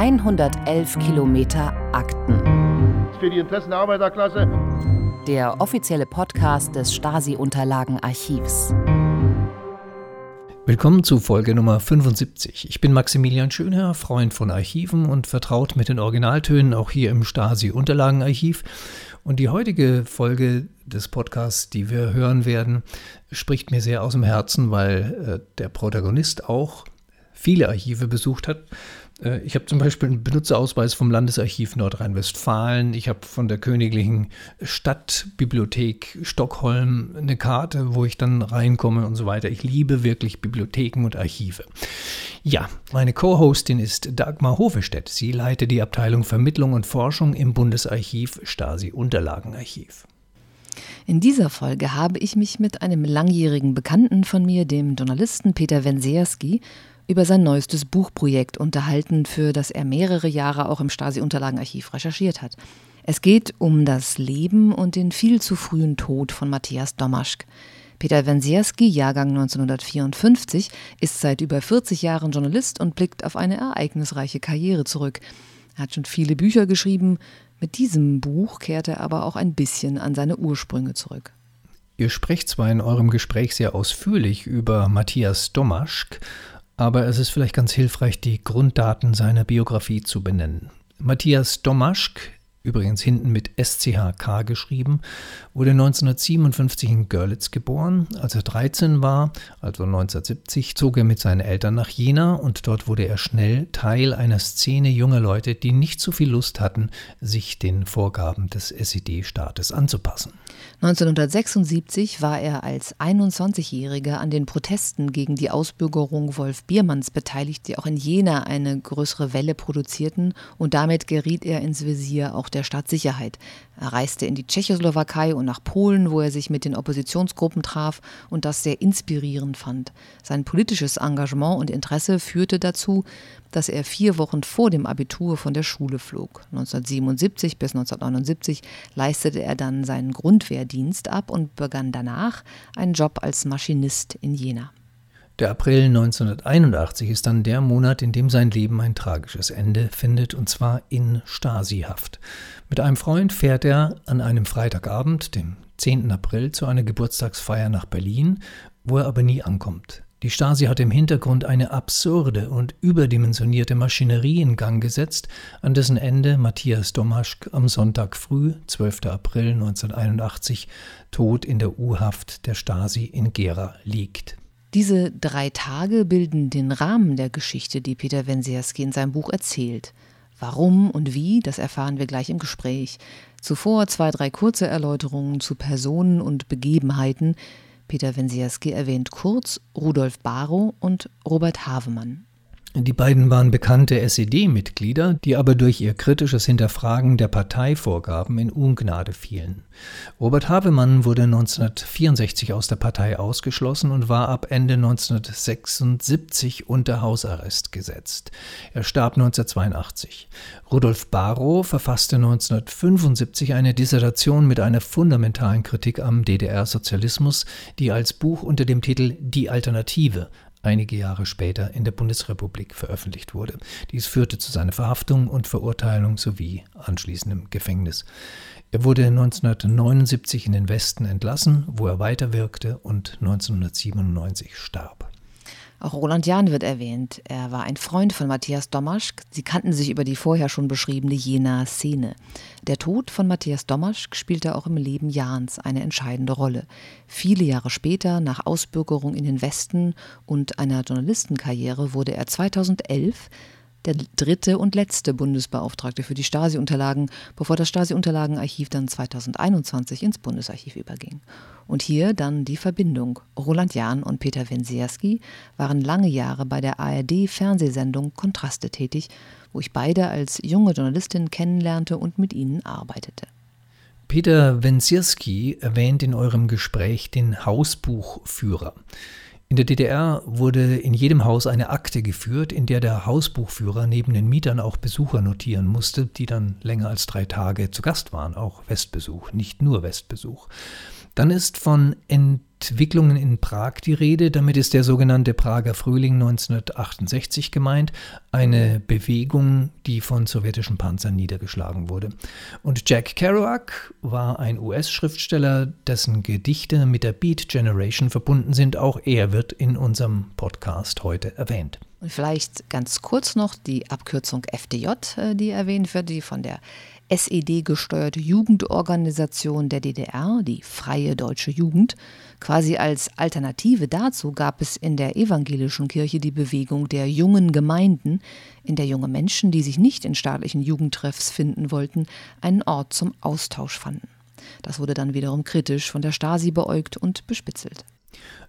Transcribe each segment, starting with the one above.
111 Kilometer Akten. Für die Interessen der Arbeiterklasse. Der offizielle Podcast des Stasi-Unterlagenarchivs. Willkommen zu Folge Nummer 75. Ich bin Maximilian Schönherr, Freund von Archiven und vertraut mit den Originaltönen auch hier im Stasi-Unterlagenarchiv. Und die heutige Folge des Podcasts, die wir hören werden, spricht mir sehr aus dem Herzen, weil äh, der Protagonist auch viele Archive besucht hat ich habe zum Beispiel einen Benutzerausweis vom Landesarchiv Nordrhein-Westfalen. Ich habe von der Königlichen Stadtbibliothek Stockholm eine Karte, wo ich dann reinkomme und so weiter. Ich liebe wirklich Bibliotheken und Archive. Ja, meine Co-Hostin ist Dagmar Hofestedt. Sie leitet die Abteilung Vermittlung und Forschung im Bundesarchiv Stasi-Unterlagenarchiv. In dieser Folge habe ich mich mit einem langjährigen Bekannten von mir, dem Journalisten Peter Wenserski, über sein neuestes Buchprojekt unterhalten, für das er mehrere Jahre auch im Stasi-Unterlagenarchiv recherchiert hat. Es geht um das Leben und den viel zu frühen Tod von Matthias Domaschk. Peter Wensierski, Jahrgang 1954, ist seit über 40 Jahren Journalist und blickt auf eine ereignisreiche Karriere zurück. Er hat schon viele Bücher geschrieben. Mit diesem Buch kehrt er aber auch ein bisschen an seine Ursprünge zurück. Ihr sprecht zwar in eurem Gespräch sehr ausführlich über Matthias Domaschk, aber es ist vielleicht ganz hilfreich, die Grunddaten seiner Biografie zu benennen. Matthias Domaschk übrigens hinten mit SCHK geschrieben, wurde 1957 in Görlitz geboren. Als er 13 war, also 1970, zog er mit seinen Eltern nach Jena und dort wurde er schnell Teil einer Szene junger Leute, die nicht so viel Lust hatten, sich den Vorgaben des SED-Staates anzupassen. 1976 war er als 21-Jähriger an den Protesten gegen die Ausbürgerung Wolf Biermanns beteiligt, die auch in Jena eine größere Welle produzierten und damit geriet er ins Visier auch der Staatssicherheit. Er reiste in die Tschechoslowakei und nach Polen, wo er sich mit den Oppositionsgruppen traf und das sehr inspirierend fand. Sein politisches Engagement und Interesse führte dazu, dass er vier Wochen vor dem Abitur von der Schule flog. 1977 bis 1979 leistete er dann seinen Grundwehrdienst ab und begann danach einen Job als Maschinist in Jena. Der April 1981 ist dann der Monat, in dem sein Leben ein tragisches Ende findet, und zwar in Stasihaft. Mit einem Freund fährt er an einem Freitagabend, dem 10. April, zu einer Geburtstagsfeier nach Berlin, wo er aber nie ankommt. Die Stasi hat im Hintergrund eine absurde und überdimensionierte Maschinerie in Gang gesetzt, an dessen Ende Matthias Domaschk am Sonntag früh, 12. April 1981, tot in der U-Haft der Stasi in Gera liegt. Diese drei Tage bilden den Rahmen der Geschichte, die Peter Wensierski in seinem Buch erzählt. Warum und wie, das erfahren wir gleich im Gespräch. Zuvor zwei, drei kurze Erläuterungen zu Personen und Begebenheiten. Peter Wensierski erwähnt kurz Rudolf Barrow und Robert Havemann. Die beiden waren bekannte SED-Mitglieder, die aber durch ihr kritisches Hinterfragen der Parteivorgaben in Ungnade fielen. Robert Havemann wurde 1964 aus der Partei ausgeschlossen und war ab Ende 1976 unter Hausarrest gesetzt. Er starb 1982. Rudolf Barrow verfasste 1975 eine Dissertation mit einer fundamentalen Kritik am DDR-Sozialismus, die als Buch unter dem Titel Die Alternative einige Jahre später in der Bundesrepublik veröffentlicht wurde. Dies führte zu seiner Verhaftung und Verurteilung sowie anschließendem Gefängnis. Er wurde 1979 in den Westen entlassen, wo er weiterwirkte und 1997 starb. Auch Roland Jahn wird erwähnt. Er war ein Freund von Matthias Domaschk. Sie kannten sich über die vorher schon beschriebene Jenaer Szene. Der Tod von Matthias Domaschk spielte auch im Leben Jahns eine entscheidende Rolle. Viele Jahre später, nach Ausbürgerung in den Westen und einer Journalistenkarriere, wurde er 2011 der dritte und letzte Bundesbeauftragte für die Stasi-Unterlagen, bevor das Stasi-Unterlagenarchiv dann 2021 ins Bundesarchiv überging. Und hier dann die Verbindung. Roland Jahn und Peter Wensierski waren lange Jahre bei der ARD-Fernsehsendung Kontraste tätig, wo ich beide als junge Journalistin kennenlernte und mit ihnen arbeitete. Peter Wensierski erwähnt in eurem Gespräch den Hausbuchführer. In der DDR wurde in jedem Haus eine Akte geführt, in der der Hausbuchführer neben den Mietern auch Besucher notieren musste, die dann länger als drei Tage zu Gast waren, auch Westbesuch, nicht nur Westbesuch. Dann ist von Entwicklungen in Prag die Rede. Damit ist der sogenannte Prager Frühling 1968 gemeint, eine Bewegung, die von sowjetischen Panzern niedergeschlagen wurde. Und Jack Kerouac war ein US-Schriftsteller, dessen Gedichte mit der Beat Generation verbunden sind. Auch er wird in unserem Podcast heute erwähnt. Und vielleicht ganz kurz noch die Abkürzung FDJ, äh, die erwähnt wird, die von der SED-gesteuerte Jugendorganisation der DDR, die Freie Deutsche Jugend. Quasi als Alternative dazu gab es in der evangelischen Kirche die Bewegung der jungen Gemeinden, in der junge Menschen, die sich nicht in staatlichen Jugendtreffs finden wollten, einen Ort zum Austausch fanden. Das wurde dann wiederum kritisch von der Stasi beäugt und bespitzelt.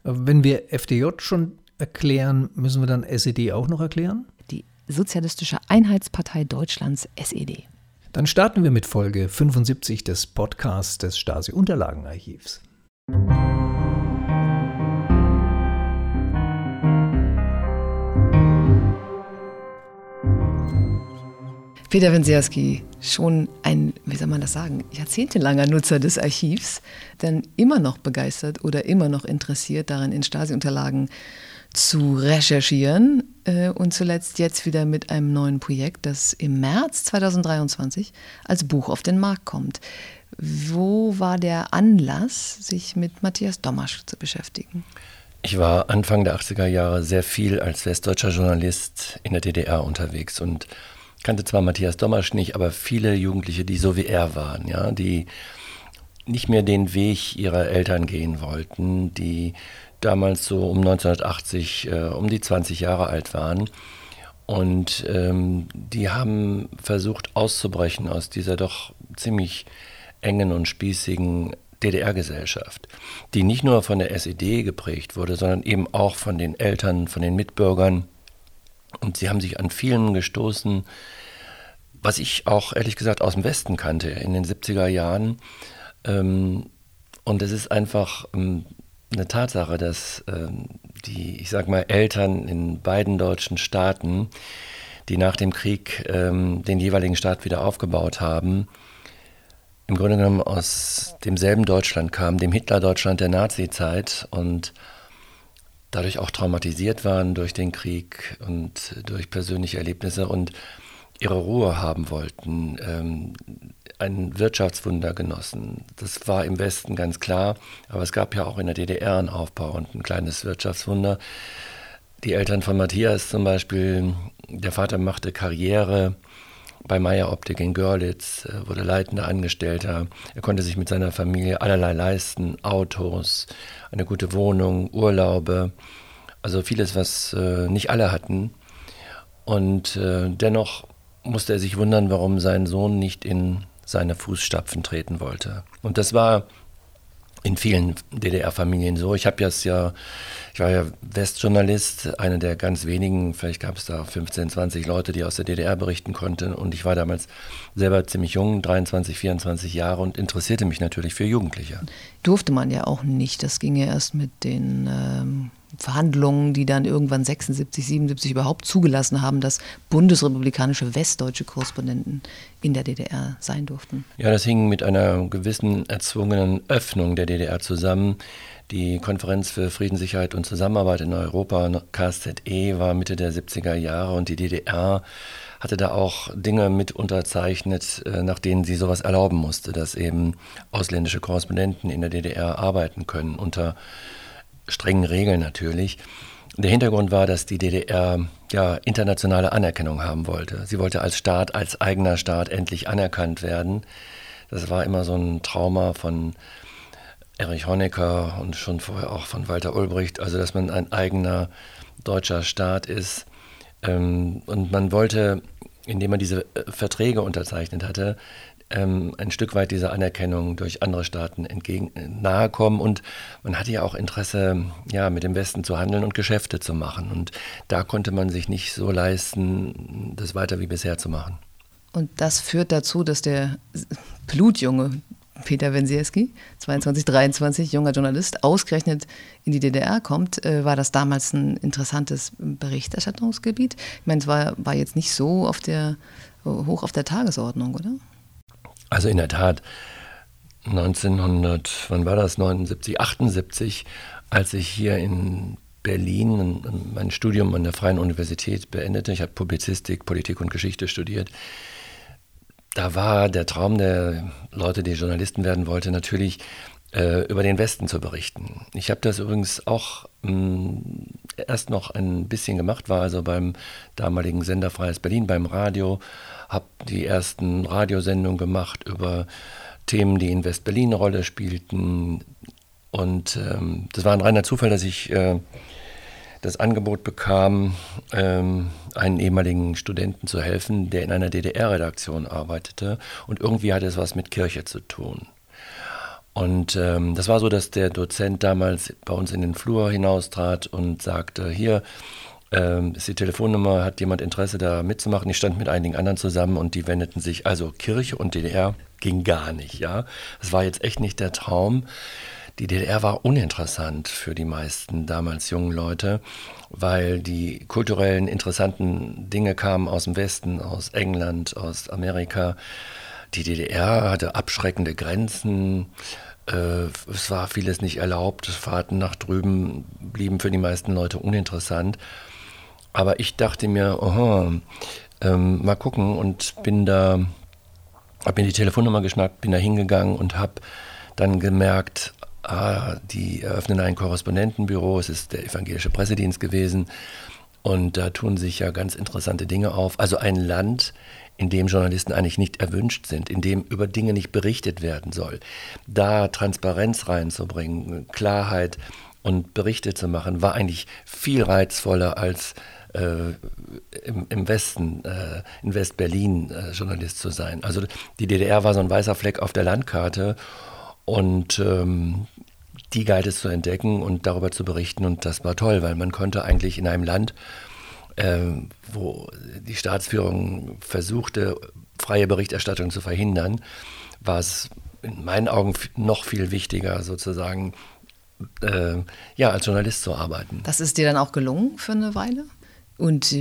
Wenn wir FDJ schon erklären, müssen wir dann SED auch noch erklären? Die Sozialistische Einheitspartei Deutschlands SED. Dann starten wir mit Folge 75 des Podcasts des Stasi-Unterlagenarchivs. Peter Wensierski, schon ein, wie soll man das sagen, jahrzehntelanger Nutzer des Archivs, dann immer noch begeistert oder immer noch interessiert daran, in Stasi-Unterlagen zu recherchieren äh, und zuletzt jetzt wieder mit einem neuen Projekt, das im März 2023 als Buch auf den Markt kommt. Wo war der Anlass, sich mit Matthias Domasch zu beschäftigen? Ich war Anfang der 80er Jahre sehr viel als westdeutscher Journalist in der DDR unterwegs und kannte zwar Matthias Domasch nicht, aber viele Jugendliche, die so wie er waren, ja, die nicht mehr den Weg ihrer Eltern gehen wollten, die damals so um 1980 äh, um die 20 Jahre alt waren. Und ähm, die haben versucht auszubrechen aus dieser doch ziemlich engen und spießigen DDR-Gesellschaft, die nicht nur von der SED geprägt wurde, sondern eben auch von den Eltern, von den Mitbürgern. Und sie haben sich an vielen gestoßen, was ich auch ehrlich gesagt aus dem Westen kannte in den 70er Jahren. Ähm, und es ist einfach ähm, eine Tatsache, dass ähm, die, ich sag mal, Eltern in beiden deutschen Staaten, die nach dem Krieg ähm, den jeweiligen Staat wieder aufgebaut haben, im Grunde genommen aus demselben Deutschland kamen, dem Hitler-Deutschland der Nazi-Zeit und dadurch auch traumatisiert waren durch den Krieg und durch persönliche Erlebnisse und ihre Ruhe haben wollten, ähm, ein Wirtschaftswunder genossen. Das war im Westen ganz klar, aber es gab ja auch in der DDR einen Aufbau und ein kleines Wirtschaftswunder. Die Eltern von Matthias zum Beispiel, der Vater machte Karriere bei Meyer Optik in Görlitz, wurde leitender Angestellter. Er konnte sich mit seiner Familie allerlei leisten, Autos, eine gute Wohnung, Urlaube, also vieles, was äh, nicht alle hatten. Und äh, dennoch musste er sich wundern, warum sein Sohn nicht in seine Fußstapfen treten wollte. Und das war in vielen DDR-Familien so. Ich habe ja, ich war ja Westjournalist, einer der ganz wenigen, vielleicht gab es da 15, 20 Leute, die aus der DDR berichten konnten. Und ich war damals selber ziemlich jung, 23, 24 Jahre und interessierte mich natürlich für Jugendliche. Durfte man ja auch nicht. Das ging ja erst mit den ähm, Verhandlungen, die dann irgendwann 76, 77 überhaupt zugelassen haben, dass bundesrepublikanische westdeutsche Korrespondenten in der DDR sein durften. Ja, das hing mit einer gewissen erzwungenen Öffnung der DDR zusammen. Die Konferenz für Frieden, Sicherheit und Zusammenarbeit in Europa, KZE, war Mitte der 70er Jahre und die DDR hatte da auch Dinge mit unterzeichnet, äh, nach denen sie sowas erlauben musste, dass eben ausländische Korrespondenten in der DDR arbeiten können unter strengen Regeln natürlich. Der Hintergrund war, dass die DDR ja internationale Anerkennung haben wollte. Sie wollte als Staat, als eigener Staat endlich anerkannt werden. Das war immer so ein Trauma von Erich Honecker und schon vorher auch von Walter Ulbricht, also dass man ein eigener deutscher Staat ist. Ähm, und man wollte, indem man diese äh, Verträge unterzeichnet hatte, ähm, ein Stück weit dieser Anerkennung durch andere Staaten entgegen äh, nahe kommen. Und man hatte ja auch Interesse, ja, mit dem Westen zu handeln und Geschäfte zu machen. Und da konnte man sich nicht so leisten, das weiter wie bisher zu machen. Und das führt dazu, dass der Blutjunge Peter Wensierski, 22, 23, junger Journalist, ausgerechnet in die DDR kommt, äh, war das damals ein interessantes Berichterstattungsgebiet. Ich meine, es war, war jetzt nicht so auf der, hoch auf der Tagesordnung, oder? Also in der Tat, 1900, wann war das? 79, 78, als ich hier in Berlin mein Studium an der Freien Universität beendete. Ich habe Publizistik, Politik und Geschichte studiert. Da war der Traum der Leute, die Journalisten werden wollten, natürlich äh, über den Westen zu berichten. Ich habe das übrigens auch erst noch ein bisschen gemacht, war also beim damaligen Sender Freies Berlin, beim Radio, habe die ersten Radiosendungen gemacht über Themen, die in West-Berlin eine Rolle spielten. Und ähm, das war ein reiner Zufall, dass ich äh, das Angebot bekam, ähm, einen ehemaligen Studenten zu helfen, der in einer DDR-Redaktion arbeitete. Und irgendwie hatte es was mit Kirche zu tun. Und ähm, das war so, dass der Dozent damals bei uns in den Flur hinaustrat und sagte, hier ähm, ist die Telefonnummer, hat jemand Interesse da mitzumachen? Ich stand mit einigen anderen zusammen und die wendeten sich, also Kirche und DDR ging gar nicht, ja. Das war jetzt echt nicht der Traum. Die DDR war uninteressant für die meisten damals jungen Leute, weil die kulturellen interessanten Dinge kamen aus dem Westen, aus England, aus Amerika. Die DDR hatte abschreckende Grenzen. Äh, es war vieles nicht erlaubt. Fahrten nach drüben blieben für die meisten Leute uninteressant. Aber ich dachte mir, aha, ähm, mal gucken und bin da, habe mir die Telefonnummer geschnappt, bin da hingegangen und habe dann gemerkt, ah, die eröffnen ein Korrespondentenbüro, es ist der evangelische Pressedienst gewesen und da tun sich ja ganz interessante Dinge auf. Also ein Land, in dem Journalisten eigentlich nicht erwünscht sind, in dem über Dinge nicht berichtet werden soll. Da Transparenz reinzubringen, Klarheit und Berichte zu machen, war eigentlich viel reizvoller als äh, im, im, Westen, äh, in West-Berlin äh, Journalist zu sein. Also die DDR war so ein weißer Fleck auf der Landkarte und ähm, die galt es zu entdecken und darüber zu berichten und das war toll, weil man konnte eigentlich in einem Land, ähm, wo die Staatsführung versuchte, freie Berichterstattung zu verhindern, war es in meinen Augen noch viel wichtiger, sozusagen äh, ja, als Journalist zu arbeiten. Das ist dir dann auch gelungen für eine Weile? Und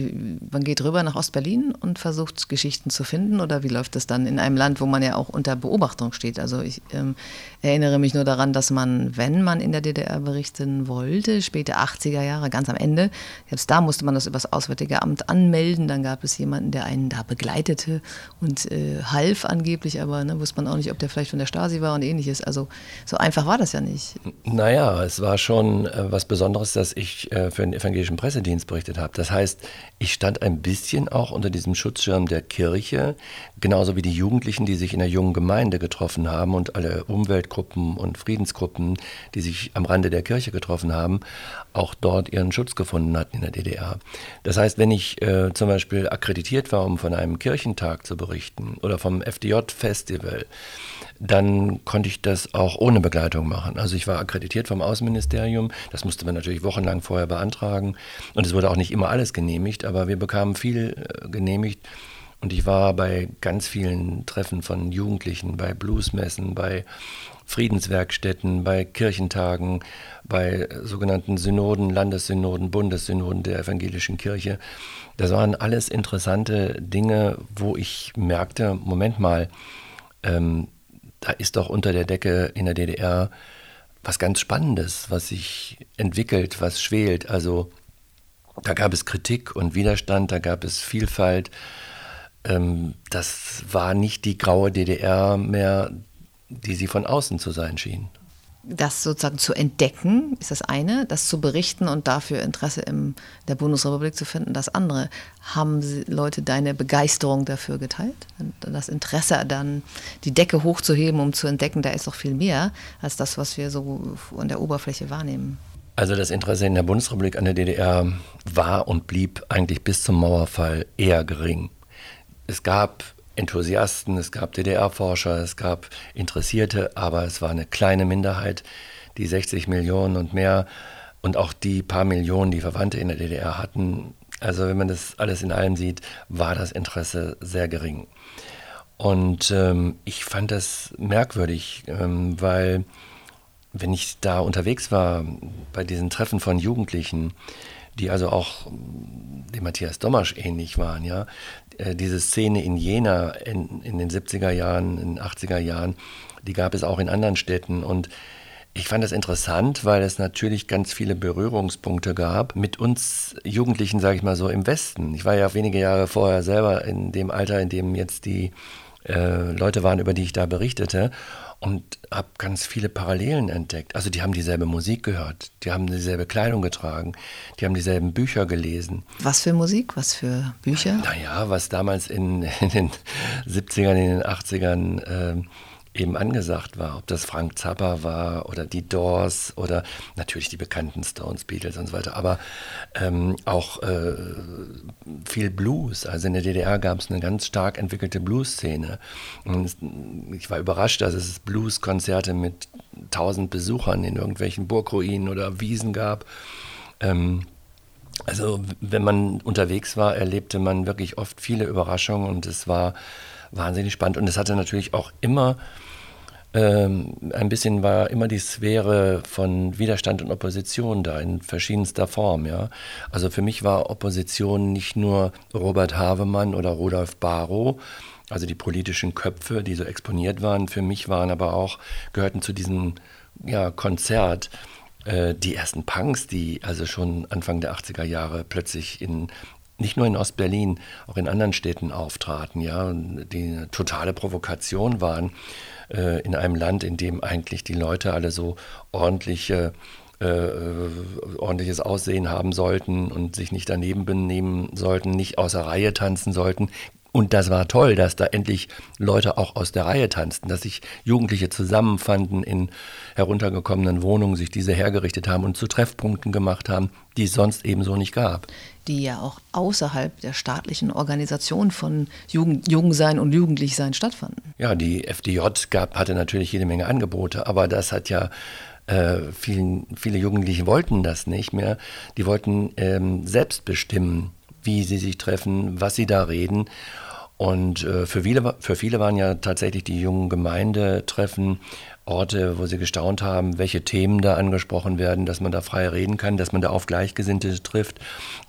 man geht rüber nach Ostberlin und versucht Geschichten zu finden oder wie läuft das dann in einem Land, wo man ja auch unter Beobachtung steht? Also ich ähm, erinnere mich nur daran, dass man, wenn man in der DDR berichten wollte, späte 80er Jahre, ganz am Ende, selbst da musste man das übers Auswärtige Amt anmelden, dann gab es jemanden, der einen da begleitete und äh, half angeblich, aber ne, wusste man auch nicht, ob der vielleicht von der Stasi war und ähnliches. Also so einfach war das ja nicht. Naja, es war schon äh, was Besonderes, dass ich äh, für den evangelischen Pressedienst berichtet habe. Das heißt, heißt, ich stand ein bisschen auch unter diesem Schutzschirm der Kirche, genauso wie die Jugendlichen, die sich in der jungen Gemeinde getroffen haben und alle Umweltgruppen und Friedensgruppen, die sich am Rande der Kirche getroffen haben, auch dort ihren Schutz gefunden hatten in der DDR. Das heißt, wenn ich äh, zum Beispiel akkreditiert war, um von einem Kirchentag zu berichten oder vom FDJ-Festival, dann konnte ich das auch ohne Begleitung machen. Also ich war akkreditiert vom Außenministerium, das musste man natürlich wochenlang vorher beantragen und es wurde auch nicht immer alles genehmigt, aber wir bekamen viel äh, genehmigt und ich war bei ganz vielen Treffen von Jugendlichen, bei Bluesmessen, bei Friedenswerkstätten, bei Kirchentagen, bei sogenannten Synoden, Landessynoden, Bundessynoden der evangelischen Kirche. Das waren alles interessante Dinge, wo ich merkte, Moment mal, ähm, da ist doch unter der Decke in der DDR was ganz Spannendes, was sich entwickelt, was schwelt. Also da gab es Kritik und Widerstand, da gab es Vielfalt. Ähm, das war nicht die graue DDR mehr, die sie von außen zu sein schien das sozusagen zu entdecken, ist das eine, das zu berichten und dafür Interesse in der Bundesrepublik zu finden, das andere. Haben Leute deine Begeisterung dafür geteilt? Das Interesse dann, die Decke hochzuheben, um zu entdecken, da ist doch viel mehr als das, was wir so an der Oberfläche wahrnehmen. Also das Interesse in der Bundesrepublik an der DDR war und blieb eigentlich bis zum Mauerfall eher gering. Es gab Enthusiasten, es gab DDR-Forscher, es gab Interessierte, aber es war eine kleine Minderheit, die 60 Millionen und mehr und auch die paar Millionen, die Verwandte in der DDR hatten. Also wenn man das alles in allem sieht, war das Interesse sehr gering. Und ähm, ich fand das merkwürdig, ähm, weil wenn ich da unterwegs war bei diesen Treffen von Jugendlichen, die also auch dem Matthias Domasch ähnlich waren, ja. Äh, diese Szene in Jena in, in den 70er Jahren, in den 80er Jahren, die gab es auch in anderen Städten und ich fand das interessant, weil es natürlich ganz viele Berührungspunkte gab mit uns Jugendlichen, sage ich mal so, im Westen. Ich war ja wenige Jahre vorher selber in dem Alter, in dem jetzt die äh, Leute waren, über die ich da berichtete und habe ganz viele Parallelen entdeckt. Also die haben dieselbe Musik gehört, die haben dieselbe Kleidung getragen, die haben dieselben Bücher gelesen. Was für Musik, was für Bücher? Naja, was damals in, in den 70ern, in den 80ern äh, eben angesagt war, ob das Frank Zappa war oder die Doors oder natürlich die bekannten Stones, Beatles und so weiter, aber ähm, auch äh, viel Blues. Also in der DDR gab es eine ganz stark entwickelte Blues-Szene. Ich war überrascht, dass es Blues-Konzerte mit tausend Besuchern in irgendwelchen Burgruinen oder Wiesen gab. Ähm, also wenn man unterwegs war, erlebte man wirklich oft viele Überraschungen und es war wahnsinnig spannend. Und es hatte natürlich auch immer ähm, ein bisschen war immer die Sphäre von Widerstand und Opposition da in verschiedenster Form. Ja? Also für mich war Opposition nicht nur Robert Havemann oder Rudolf Barrow, also die politischen Köpfe, die so exponiert waren. Für mich waren aber auch, gehörten zu diesem ja, Konzert äh, die ersten Punks, die also schon Anfang der 80er Jahre plötzlich in nicht nur in Ostberlin, auch in anderen Städten auftraten, ja, die eine totale Provokation waren äh, in einem Land, in dem eigentlich die Leute alle so ordentliche äh, äh, ordentliches Aussehen haben sollten und sich nicht daneben benehmen sollten, nicht außer Reihe tanzen sollten, und das war toll, dass da endlich Leute auch aus der Reihe tanzten, dass sich Jugendliche zusammenfanden in heruntergekommenen Wohnungen, sich diese hergerichtet haben und zu Treffpunkten gemacht haben, die es sonst ebenso nicht gab. Die ja auch außerhalb der staatlichen Organisation von Jugend, Jungsein und Jugendlichsein stattfanden. Ja, die FDJ gab, hatte natürlich jede Menge Angebote, aber das hat ja äh, vielen, viele Jugendliche wollten das nicht mehr. Die wollten ähm, selbst bestimmen, wie sie sich treffen, was sie da reden. Und äh, für, viele, für viele waren ja tatsächlich die jungen Gemeindetreffen Orte, wo sie gestaunt haben, welche Themen da angesprochen werden, dass man da frei reden kann, dass man da auf Gleichgesinnte trifft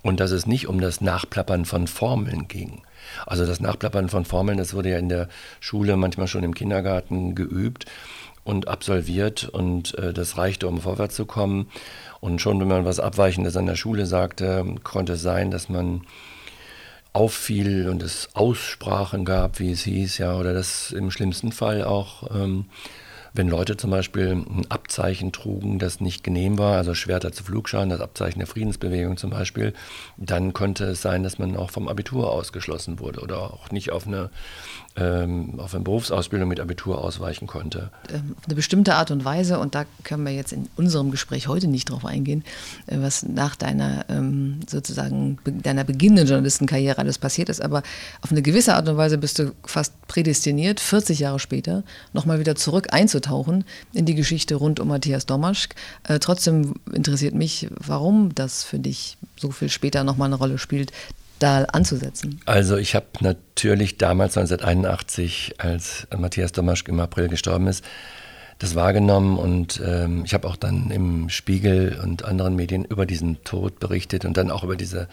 und dass es nicht um das Nachplappern von Formeln ging. Also das Nachplappern von Formeln, das wurde ja in der Schule, manchmal schon im Kindergarten geübt und absolviert und äh, das reichte, um vorwärts zu kommen. Und schon, wenn man was Abweichendes an der Schule sagte, konnte es sein, dass man auffiel und es Aussprachen gab, wie es hieß, ja, oder dass im schlimmsten Fall auch ähm, wenn Leute zum Beispiel ein Abzeichen trugen, das nicht genehm war, also Schwerter zu Flugscharen, das Abzeichen der Friedensbewegung zum Beispiel, dann konnte es sein, dass man auch vom Abitur ausgeschlossen wurde oder auch nicht auf eine, ähm, auf eine Berufsausbildung mit Abitur ausweichen konnte. Ähm, auf eine bestimmte Art und Weise, und da können wir jetzt in unserem Gespräch heute nicht drauf eingehen, äh, was nach deiner ähm, sozusagen deiner beginnenden Journalistenkarriere alles passiert ist, aber auf eine gewisse Art und Weise bist du fast prädestiniert, 40 Jahre später nochmal wieder zurück einzutauchen in die Geschichte rund um Matthias Domaschk. Äh, trotzdem interessiert mich, warum das für dich so viel später nochmal eine Rolle spielt, da anzusetzen? Also ich habe natürlich damals 1981, als Matthias Domaschk im April gestorben ist, das wahrgenommen und ähm, ich habe auch dann im Spiegel und anderen Medien über diesen Tod berichtet und dann auch über diese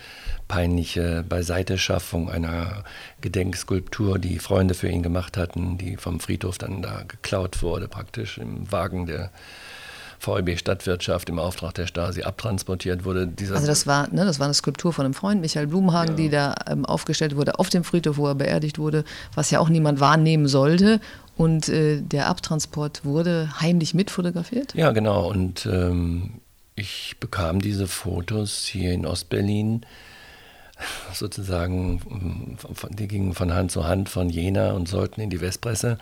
peinliche Beiseiteschaffung einer Gedenkskulptur, die Freunde für ihn gemacht hatten, die vom Friedhof dann da geklaut wurde, praktisch im Wagen der VEB Stadtwirtschaft im Auftrag der Stasi abtransportiert wurde. also das war, ne, das war eine Skulptur von einem Freund, Michael Blumenhagen, ja. die da ähm, aufgestellt wurde auf dem Friedhof, wo er beerdigt wurde, was ja auch niemand wahrnehmen sollte. Und äh, der Abtransport wurde heimlich mitfotografiert? Ja, genau. Und ähm, ich bekam diese Fotos hier in Ostberlin sozusagen, die gingen von Hand zu Hand von Jena und sollten in die Westpresse.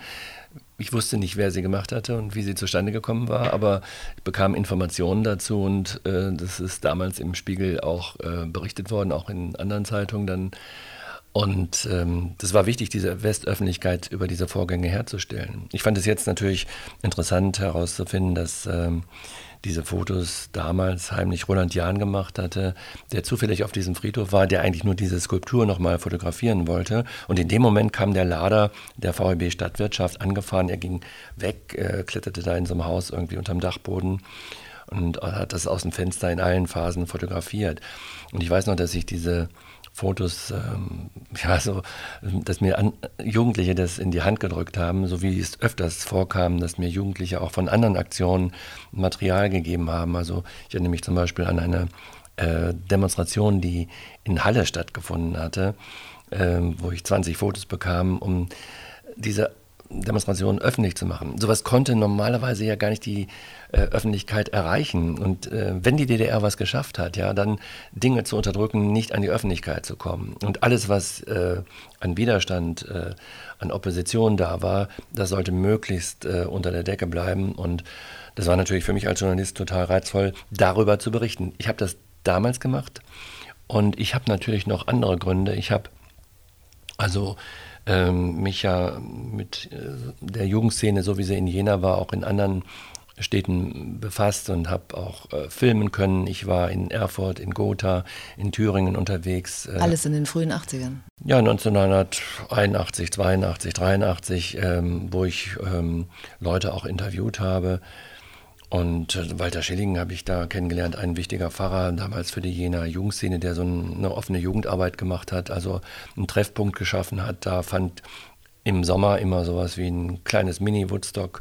Ich wusste nicht, wer sie gemacht hatte und wie sie zustande gekommen war, aber ich bekam Informationen dazu und äh, das ist damals im Spiegel auch äh, berichtet worden, auch in anderen Zeitungen dann und ähm, das war wichtig, diese Westöffentlichkeit über diese Vorgänge herzustellen. Ich fand es jetzt natürlich interessant herauszufinden, dass ähm, diese Fotos damals heimlich Roland Jahn gemacht hatte, der zufällig auf diesem Friedhof war, der eigentlich nur diese Skulptur nochmal fotografieren wollte. Und in dem Moment kam der Lader der VEB Stadtwirtschaft angefahren. Er ging weg, äh, kletterte da in so einem Haus irgendwie unterm Dachboden und hat das aus dem Fenster in allen Phasen fotografiert. Und ich weiß noch, dass ich diese Fotos, ähm, ja, so, dass mir an, Jugendliche das in die Hand gedrückt haben, so wie es öfters vorkam, dass mir Jugendliche auch von anderen Aktionen Material gegeben haben. Also ich erinnere mich zum Beispiel an eine äh, Demonstration, die in Halle stattgefunden hatte, äh, wo ich 20 Fotos bekam, um diese Demonstrationen öffentlich zu machen. Sowas konnte normalerweise ja gar nicht die äh, Öffentlichkeit erreichen. Und äh, wenn die DDR was geschafft hat, ja, dann Dinge zu unterdrücken, nicht an die Öffentlichkeit zu kommen. Und alles, was äh, an Widerstand, äh, an Opposition da war, das sollte möglichst äh, unter der Decke bleiben. Und das war natürlich für mich als Journalist total reizvoll, darüber zu berichten. Ich habe das damals gemacht und ich habe natürlich noch andere Gründe. Ich habe also ähm, mich ja mit äh, der Jugendszene, so wie sie in Jena war, auch in anderen Städten befasst und habe auch äh, filmen können. Ich war in Erfurt, in Gotha, in Thüringen unterwegs. Äh, Alles in den frühen 80ern? Ja, 1981, 82, 83, ähm, wo ich ähm, Leute auch interviewt habe. Und äh, Walter Schilling habe ich da kennengelernt, ein wichtiger Pfarrer, damals für die Jener Jugendszene, der so eine offene Jugendarbeit gemacht hat, also einen Treffpunkt geschaffen hat. Da fand im Sommer immer sowas wie ein kleines Mini-Woodstock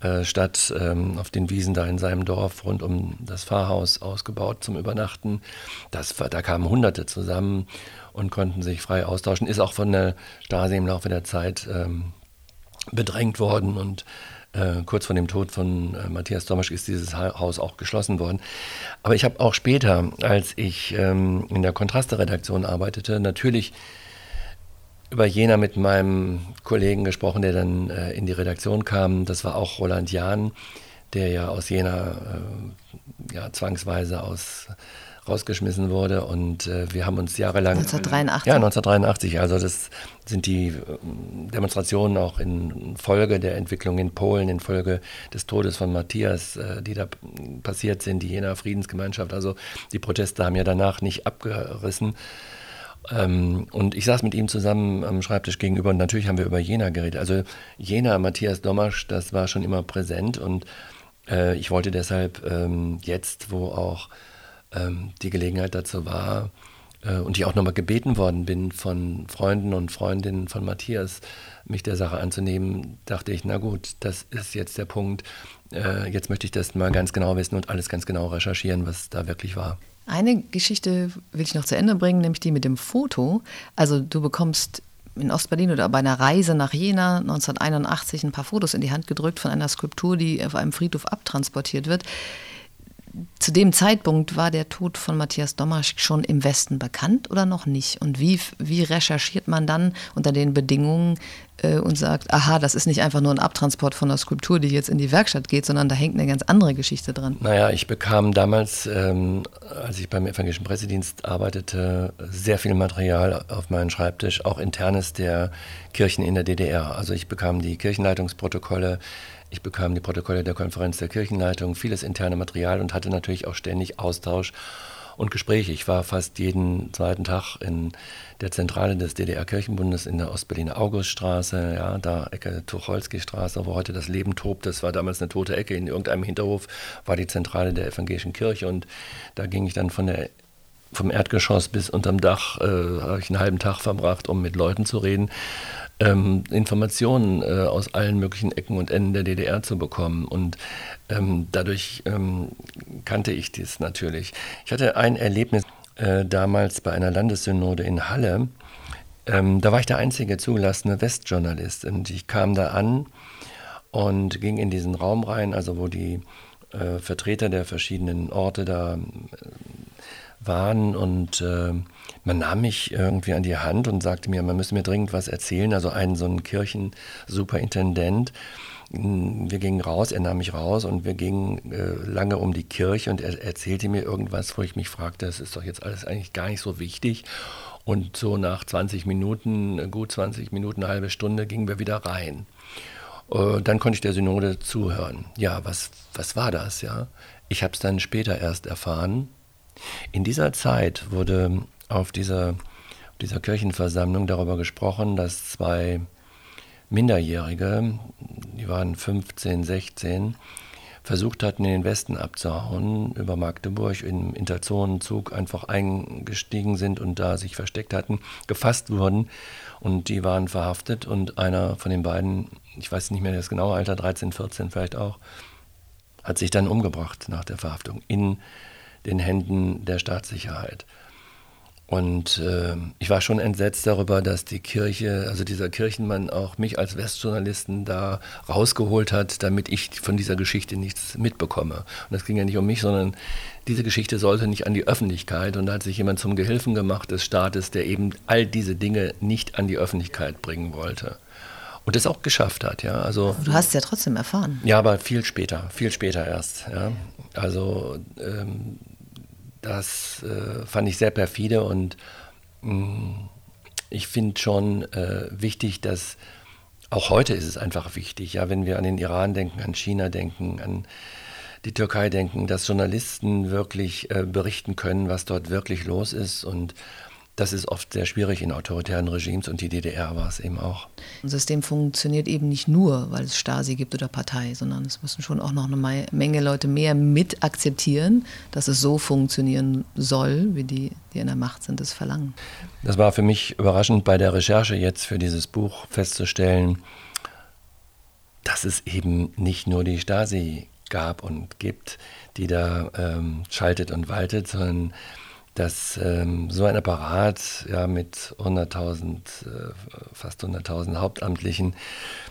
äh, statt, ähm, auf den Wiesen da in seinem Dorf rund um das Pfarrhaus ausgebaut zum Übernachten. Das, da kamen Hunderte zusammen und konnten sich frei austauschen. Ist auch von der Stasi im Laufe der Zeit ähm, bedrängt worden und äh, kurz vor dem Tod von äh, Matthias Domasch ist dieses Haus auch geschlossen worden. Aber ich habe auch später, als ich ähm, in der Kontraste-Redaktion arbeitete, natürlich über Jena mit meinem Kollegen gesprochen, der dann äh, in die Redaktion kam. Das war auch Roland Jahn, der ja aus Jena äh, ja, zwangsweise aus rausgeschmissen wurde. Und äh, wir haben uns jahrelang. 1983. Ja, 1983. Also, das sind die äh, Demonstrationen auch in Folge der Entwicklung in Polen, in Folge des Todes von Matthias, äh, die da passiert sind, die Jener Friedensgemeinschaft. Also, die Proteste haben ja danach nicht abgerissen. Ähm, und ich saß mit ihm zusammen am Schreibtisch gegenüber und natürlich haben wir über Jena geredet. Also Jena, Matthias Domasch, das war schon immer präsent und äh, ich wollte deshalb ähm, jetzt, wo auch ähm, die Gelegenheit dazu war äh, und ich auch nochmal gebeten worden bin von Freunden und Freundinnen von Matthias, mich der Sache anzunehmen, dachte ich, na gut, das ist jetzt der Punkt. Äh, jetzt möchte ich das mal ganz genau wissen und alles ganz genau recherchieren, was da wirklich war. Eine Geschichte will ich noch zu Ende bringen, nämlich die mit dem Foto. Also du bekommst in Ostberlin oder bei einer Reise nach Jena 1981 ein paar Fotos in die Hand gedrückt von einer Skulptur, die auf einem Friedhof abtransportiert wird zu dem Zeitpunkt war der Tod von Matthias Domaschik schon im Westen bekannt oder noch nicht? Und wie, wie recherchiert man dann unter den Bedingungen äh, und sagt, aha, das ist nicht einfach nur ein Abtransport von der Skulptur, die jetzt in die Werkstatt geht, sondern da hängt eine ganz andere Geschichte dran? Naja, ich bekam damals, ähm, als ich beim Evangelischen Pressedienst arbeitete, sehr viel Material auf meinen Schreibtisch, auch internes der Kirchen in der DDR. Also ich bekam die Kirchenleitungsprotokolle, ich bekam die Protokolle der Konferenz der Kirchenleitung, vieles interne Material und hatte natürlich auch ständig Austausch und Gespräche. Ich war fast jeden zweiten Tag in der Zentrale des DDR-Kirchenbundes in der Ostberliner Auguststraße, ja, da Ecke Tucholsky-Straße, wo heute das Leben tobt. Das war damals eine tote Ecke. In irgendeinem Hinterhof war die Zentrale der evangelischen Kirche und da ging ich dann von der vom Erdgeschoss bis unterm Dach äh, habe ich einen halben Tag verbracht, um mit Leuten zu reden ähm, Informationen äh, aus allen möglichen Ecken und Enden der DDR zu bekommen. Und ähm, dadurch ähm, kannte ich dies natürlich. Ich hatte ein Erlebnis äh, damals bei einer Landessynode in Halle. Ähm, da war ich der einzige zugelassene Westjournalist. Und ich kam da an und ging in diesen Raum rein, also wo die äh, Vertreter der verschiedenen Orte da äh, waren und äh, man nahm mich irgendwie an die Hand und sagte mir, man müsse mir dringend was erzählen. Also ein so ein Kirchensuperintendent. Wir gingen raus, er nahm mich raus und wir gingen äh, lange um die Kirche und er erzählte mir irgendwas, wo ich mich fragte, das ist doch jetzt alles eigentlich gar nicht so wichtig. Und so nach 20 Minuten, gut 20 Minuten, eine halbe Stunde, gingen wir wieder rein. Äh, dann konnte ich der Synode zuhören. Ja, was, was war das? Ja? Ich habe es dann später erst erfahren. In dieser Zeit wurde auf dieser, dieser Kirchenversammlung darüber gesprochen, dass zwei Minderjährige, die waren 15, 16, versucht hatten, in den Westen abzuhauen, über Magdeburg im Interzonenzug einfach eingestiegen sind und da sich versteckt hatten, gefasst wurden und die waren verhaftet und einer von den beiden, ich weiß nicht mehr das genaue Alter, 13, 14 vielleicht auch, hat sich dann umgebracht nach der Verhaftung in den Händen der Staatssicherheit. Und äh, ich war schon entsetzt darüber, dass die Kirche, also dieser Kirchenmann auch mich als Westjournalisten da rausgeholt hat, damit ich von dieser Geschichte nichts mitbekomme. Und das ging ja nicht um mich, sondern diese Geschichte sollte nicht an die Öffentlichkeit. Und da hat sich jemand zum Gehilfen gemacht des Staates, der eben all diese Dinge nicht an die Öffentlichkeit bringen wollte. Und das auch geschafft hat, ja. Also, du hast es ja trotzdem erfahren. Ja, aber viel später, viel später erst. Ja. Also ähm, das äh, fand ich sehr perfide und mh, mm, ich finde schon äh, wichtig, dass auch heute ist es einfach wichtig, ja, wenn wir an den Iran denken, an China denken, an die Türkei denken, dass Journalisten wirklich äh, berichten können, was dort wirklich los ist und das ist oft sehr schwierig in autoritären Regimes und die DDR war es eben auch. Ein System funktioniert eben nicht nur, weil es Stasi gibt oder Partei, sondern es müssen schon auch noch eine Menge Leute mehr mit akzeptieren, dass es so funktionieren soll, wie die, die in der Macht sind, es verlangen. Das war für mich überraschend bei der Recherche jetzt für dieses Buch festzustellen, dass es eben nicht nur die Stasi gab und gibt, die da ähm, schaltet und waltet, sondern dass ähm, so ein Apparat ja, mit 100.000, äh, fast 100.000 Hauptamtlichen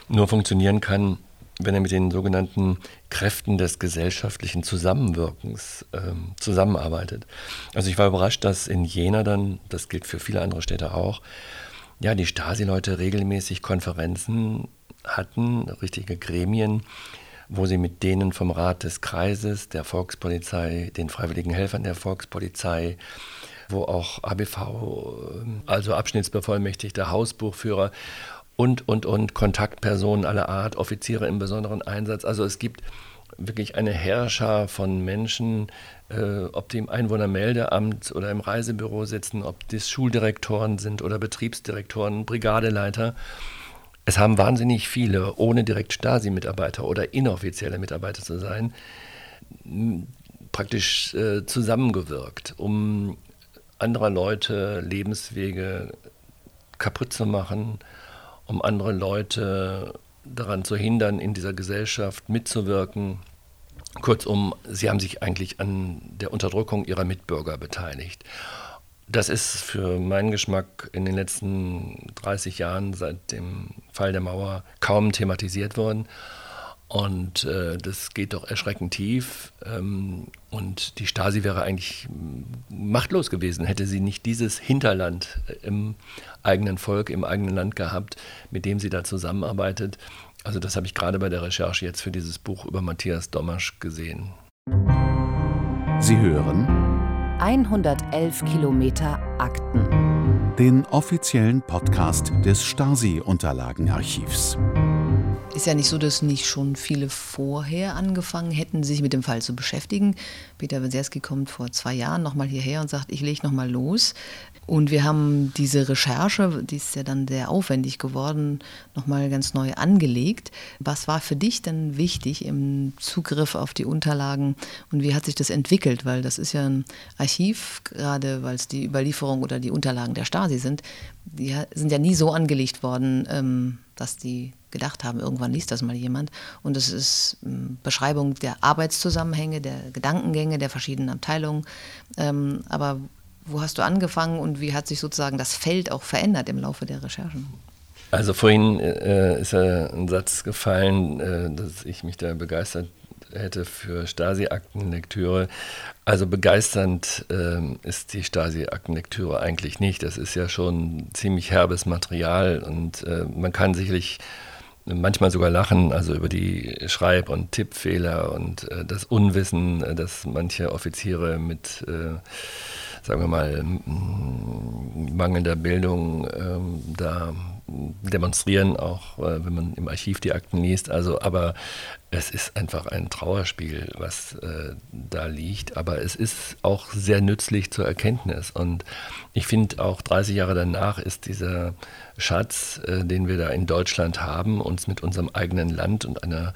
nur funktionieren kann, wenn er mit den sogenannten Kräften des gesellschaftlichen Zusammenwirkens ähm, zusammenarbeitet. Also ich war überrascht, dass in Jena dann, das gilt für viele andere Städte auch, ja, die Stasi-Leute regelmäßig Konferenzen hatten, richtige Gremien, wo sie mit denen vom Rat des Kreises, der Volkspolizei, den freiwilligen Helfern der Volkspolizei, wo auch ABV, also Abschnittsbevollmächtigter Hausbuchführer und, und, und Kontaktpersonen aller Art, Offiziere im besonderen Einsatz. Also es gibt wirklich eine Herrscher von Menschen, äh, ob die im Einwohnermeldeamt oder im Reisebüro sitzen, ob das Schuldirektoren sind oder Betriebsdirektoren, Brigadeleiter. Es haben wahnsinnig viele, ohne direkt Stasi-Mitarbeiter oder inoffizielle Mitarbeiter zu sein, praktisch äh, zusammengewirkt, um anderer Leute Lebenswege kaputt zu machen, um andere Leute daran zu hindern, in dieser Gesellschaft mitzuwirken. Kurzum, sie haben sich eigentlich an der Unterdrückung ihrer Mitbürger beteiligt. Das ist für meinen Geschmack in den letzten 30 Jahren seit dem Fall der Mauer kaum thematisiert worden. Und äh, das geht doch erschreckend tief. Ähm, und die Stasi wäre eigentlich machtlos gewesen, hätte sie nicht dieses Hinterland im eigenen Volk, im eigenen Land gehabt, mit dem sie da zusammenarbeitet. Also das habe ich gerade bei der Recherche jetzt für dieses Buch über Matthias Dommasch gesehen. Sie hören 111 Kilometer Akten. Den offiziellen Podcast des Stasi-Unterlagenarchivs. Ist ja nicht so, dass nicht schon viele vorher angefangen hätten, sich mit dem Fall zu beschäftigen. Peter Wenserski kommt vor zwei Jahren nochmal hierher und sagt, ich lege nochmal los. Und wir haben diese Recherche, die ist ja dann sehr aufwendig geworden, nochmal ganz neu angelegt. Was war für dich denn wichtig im Zugriff auf die Unterlagen und wie hat sich das entwickelt? Weil das ist ja ein Archiv, gerade weil es die Überlieferung oder die Unterlagen der Stasi sind, die sind ja nie so angelegt worden, ähm, dass die gedacht haben, irgendwann liest das mal jemand. Und es ist ähm, Beschreibung der Arbeitszusammenhänge, der Gedankengänge der verschiedenen Abteilungen. Ähm, aber wo hast du angefangen und wie hat sich sozusagen das Feld auch verändert im Laufe der Recherchen? Also vorhin äh, ist ja ein Satz gefallen, äh, dass ich mich da begeistert hätte für Stasi-Aktenlektüre. Also begeisternd äh, ist die Stasi-Aktenlektüre eigentlich nicht. Das ist ja schon ziemlich herbes Material und äh, man kann sicherlich manchmal sogar lachen, also über die Schreib- und Tippfehler und äh, das Unwissen, äh, das manche Offiziere mit sagen wir mal, mangelnder Bildung ähm, da demonstrieren, auch äh, wenn man im Archiv die Akten liest. Also, aber es ist einfach ein Trauerspiel, was äh, da liegt. Aber es ist auch sehr nützlich zur Erkenntnis. Und ich finde auch 30 Jahre danach ist dieser Schatz, äh, den wir da in Deutschland haben, uns mit unserem eigenen Land und einer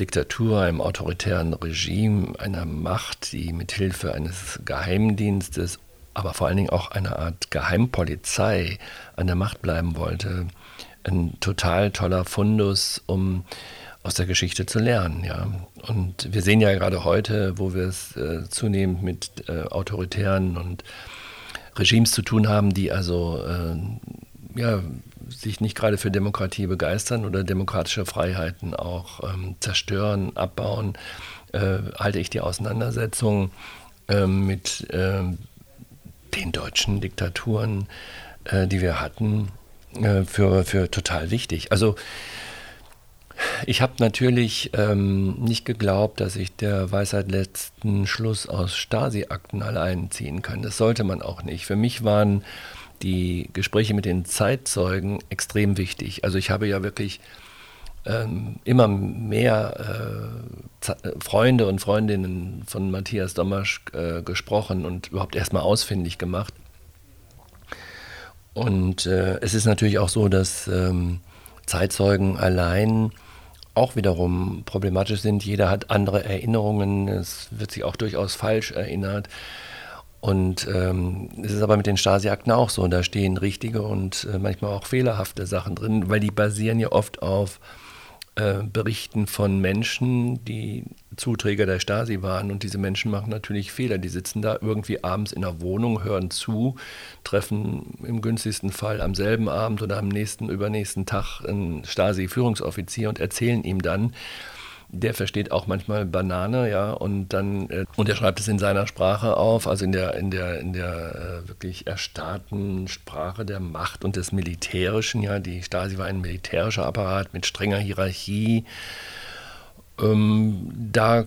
Diktatur, einem autoritären Regime, einer Macht, die mit Hilfe eines Geheimdienstes, aber vor allen Dingen auch einer Art Geheimpolizei an der Macht bleiben wollte, ein total toller Fundus, um aus der Geschichte zu lernen. Ja. Und wir sehen ja gerade heute, wo wir es äh, zunehmend mit äh, autoritären und Regimes zu tun haben, die also äh, ja, sich nicht gerade für Demokratie begeistern oder demokratische Freiheiten auch ähm, zerstören, abbauen, äh, halte ich die Auseinandersetzung ähm, mit ähm, den deutschen Diktaturen, äh, die wir hatten, äh, für, für total wichtig. Also ich habe natürlich ähm, nicht geglaubt, dass ich der Weisheit letzten Schluss aus Stasi-Akten allein ziehen kann. Das sollte man auch nicht. Für mich waren die Gespräche mit den Zeitzeugen extrem wichtig. Also ich habe ja wirklich ähm, immer mehr äh, Freunde und Freundinnen von Matthias Domasch äh, gesprochen und überhaupt erstmal ausfindig gemacht. Und äh, es ist natürlich auch so, dass ähm, Zeitzeugen allein auch wiederum problematisch sind. Jeder hat andere Erinnerungen, es wird sich auch durchaus falsch erinnert. Und ähm, es ist aber mit den Stasi-Akten auch so. Da stehen richtige und äh, manchmal auch fehlerhafte Sachen drin, weil die basieren ja oft auf äh, Berichten von Menschen, die Zuträger der Stasi waren. Und diese Menschen machen natürlich Fehler. Die sitzen da irgendwie abends in der Wohnung, hören zu, treffen im günstigsten Fall am selben Abend oder am nächsten, übernächsten Tag einen Stasi-Führungsoffizier und erzählen ihm dann, der versteht auch manchmal Banane, ja, und dann äh, und er schreibt es in seiner Sprache auf, also in der in der in der äh, wirklich erstarrten Sprache der Macht und des Militärischen, ja, die Stasi war ein militärischer Apparat mit strenger Hierarchie. Ähm, da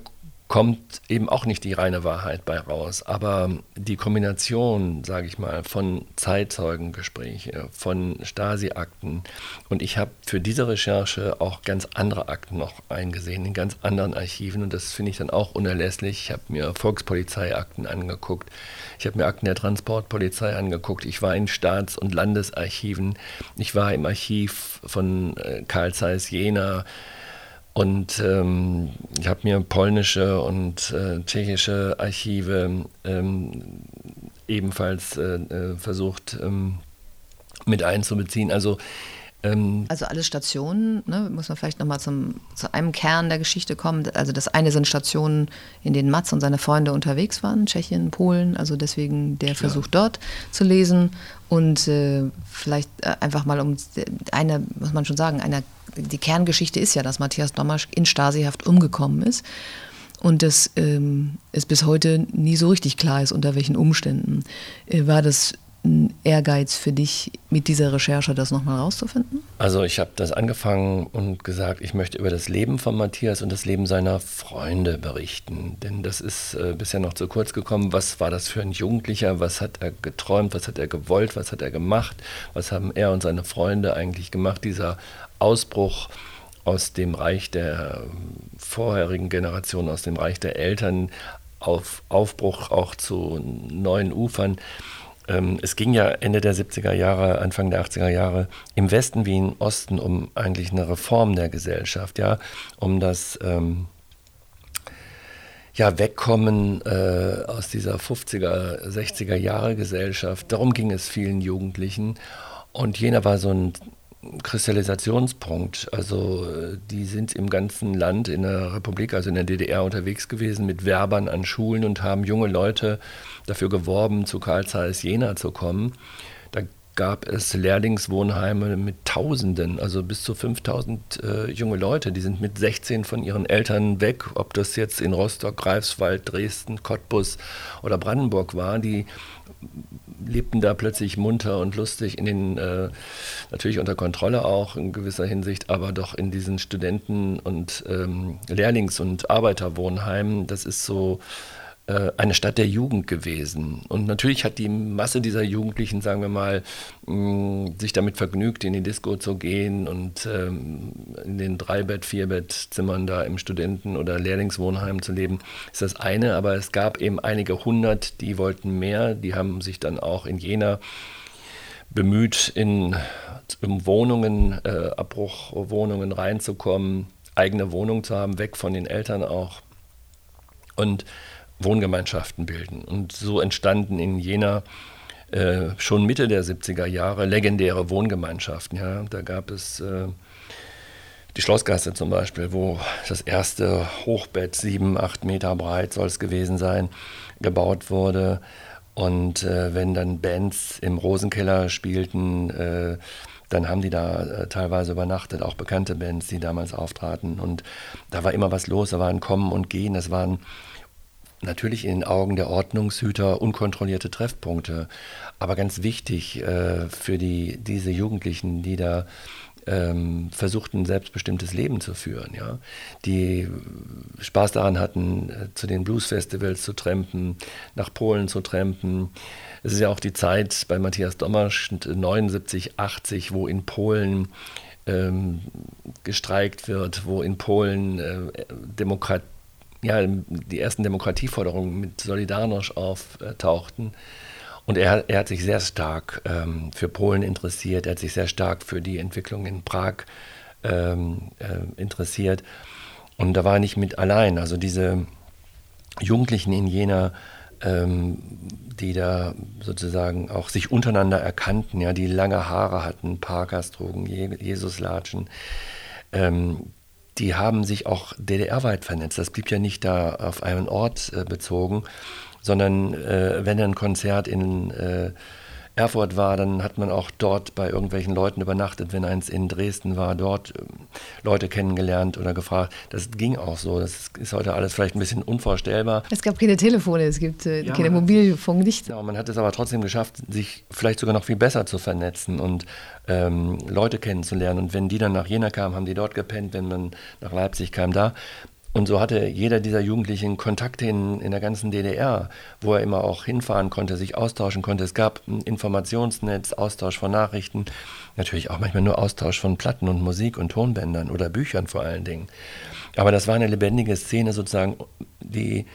kommt eben auch nicht die reine Wahrheit bei raus. Aber die Kombination, sage ich mal, von Zeitzeugengespräche, von Stasi-Akten und ich habe für diese Recherche auch ganz andere Akten noch eingesehen, in ganz anderen Archiven und das finde ich dann auch unerlässlich. Ich habe mir Volkspolizeiakten angeguckt, ich habe mir Akten der Transportpolizei angeguckt, ich war in Staats- und Landesarchiven, ich war im Archiv von äh, Karl Zeiss Jena, und ähm, ich habe mir polnische und äh, tschechische Archive ähm, ebenfalls äh, äh versucht ähm, mit einzubeziehen. Also also alle Stationen, ne, muss man vielleicht nochmal zu einem Kern der Geschichte kommen. Also das eine sind Stationen, in denen Mats und seine Freunde unterwegs waren, Tschechien, Polen, also deswegen der. Versuch dort zu lesen. Und äh, vielleicht äh, einfach mal um eine, muss man schon sagen, eine, die Kerngeschichte ist ja, dass Matthias Domasch in Stasihaft umgekommen ist und dass ähm, es bis heute nie so richtig klar ist, unter welchen Umständen. Äh, war das ein Ehrgeiz für dich, mit dieser Recherche das nochmal rauszufinden? Also ich habe das angefangen und gesagt, ich möchte über das Leben von Matthias und das Leben seiner Freunde berichten. Denn das ist äh, bisher noch zu kurz gekommen. Was war das für ein Jugendlicher? Was hat er geträumt? Was hat er gewollt? Was hat er gemacht? Was haben er und seine Freunde eigentlich gemacht? Dieser Ausbruch aus dem Reich der vorherigen Generation, aus dem Reich der Eltern, auf Aufbruch auch zu neuen Ufern es ging ja Ende der 70er Jahre, Anfang der 80er Jahre im Westen wie im Osten um eigentlich eine Reform der Gesellschaft, ja, um das ähm, ja, Wegkommen äh, aus dieser 50er, 60er Jahre Gesellschaft. Darum ging es vielen Jugendlichen. Und jener war so ein Kristallisationspunkt. Also die sind im ganzen Land in der Republik, also in der DDR unterwegs gewesen mit Werbern an Schulen und haben junge Leute dafür geworben, zu Karl Zeiss Jena zu kommen. Da gab es Lehrlingswohnheime mit Tausenden, also bis zu 5000 äh, junge Leute. Die sind mit 16 von ihren Eltern weg, ob das jetzt in Rostock, Greifswald, Dresden, Cottbus oder Brandenburg war. Die lebten da plötzlich munter und lustig in den, äh, natürlich unter Kontrolle auch in gewisser Hinsicht, aber doch in diesen Studenten- und ähm, Lehrlings- und Arbeiterwohnheimen. Das ist so eine Stadt der Jugend gewesen. Und natürlich hat die Masse dieser Jugendlichen, sagen wir mal, sich damit vergnügt, in die Disco zu gehen und ähm, in den Dreibett-, Vierbett-Zimmern da im Studenten- oder Lehrlingswohnheim zu leben, ist das eine. Aber es gab eben einige hundert, die wollten mehr. Die haben sich dann auch in Jena bemüht, in, in Wohnungen, äh, Abbruchwohnungen reinzukommen eigene Wohnung zu haben, weg von den Eltern auch und Wohngemeinschaften bilden. Und so entstanden in Jena äh, schon Mitte der 70er Jahre legendäre Wohngemeinschaften. Ja. Da gab es äh, die Schlossgasse zum Beispiel, wo das erste Hochbett, sieben, acht Meter breit soll es gewesen sein, gebaut wurde. Und äh, wenn dann Bands im Rosenkeller spielten, äh, dann haben die da äh, teilweise übernachtet, auch bekannte Bands, die damals auftraten. Und da war immer was los, da waren Kommen und Gehen, das waren natürlich in den Augen der Ordnungshüter unkontrollierte Treffpunkte. Aber ganz wichtig äh, für die, diese Jugendlichen, die da ähm, versuchten, ein selbstbestimmtes Leben zu führen, ja? die Spaß daran hatten, äh, zu den Bluesfestivals zu trampen, nach Polen zu trampen. Es ist ja auch die Zeit bei Matthias Dommersch 79, 80, wo in Polen ähm, gestreikt wird, wo in Polen äh, Demokratie ja, die ersten Demokratieforderungen mit Solidarność auftauchten. Und er, er hat sich sehr stark ähm, für Polen interessiert, er hat sich sehr stark für die Entwicklung in Prag ähm, äh, interessiert. Und da war er nicht mit allein. Also diese Jugendlichen in Jena, ähm, die da sozusagen auch sich untereinander erkannten, ja, die lange Haare hatten, Parkers trugen, Jesuslatschen, ähm, die haben sich auch DDR-weit vernetzt. Das blieb ja nicht da auf einen Ort äh, bezogen, sondern äh, wenn ein Konzert in äh, Erfurt war, dann hat man auch dort bei irgendwelchen Leuten übernachtet. Wenn eins in Dresden war, dort äh, Leute kennengelernt oder gefragt. Das ging auch so. Das ist heute alles vielleicht ein bisschen unvorstellbar. Es gab keine Telefone, es gibt äh, ja, keine Mobilfunk, nichts. Ja, man hat es aber trotzdem geschafft, sich vielleicht sogar noch viel besser zu vernetzen und ähm, Leute kennenzulernen. Und wenn die dann nach Jena kamen, haben die dort gepennt. Wenn man nach Leipzig kam, da. Und so hatte jeder dieser Jugendlichen Kontakte in, in der ganzen DDR, wo er immer auch hinfahren konnte, sich austauschen konnte. Es gab ein Informationsnetz, Austausch von Nachrichten, natürlich auch manchmal nur Austausch von Platten und Musik und Tonbändern oder Büchern vor allen Dingen. Aber das war eine lebendige Szene sozusagen, die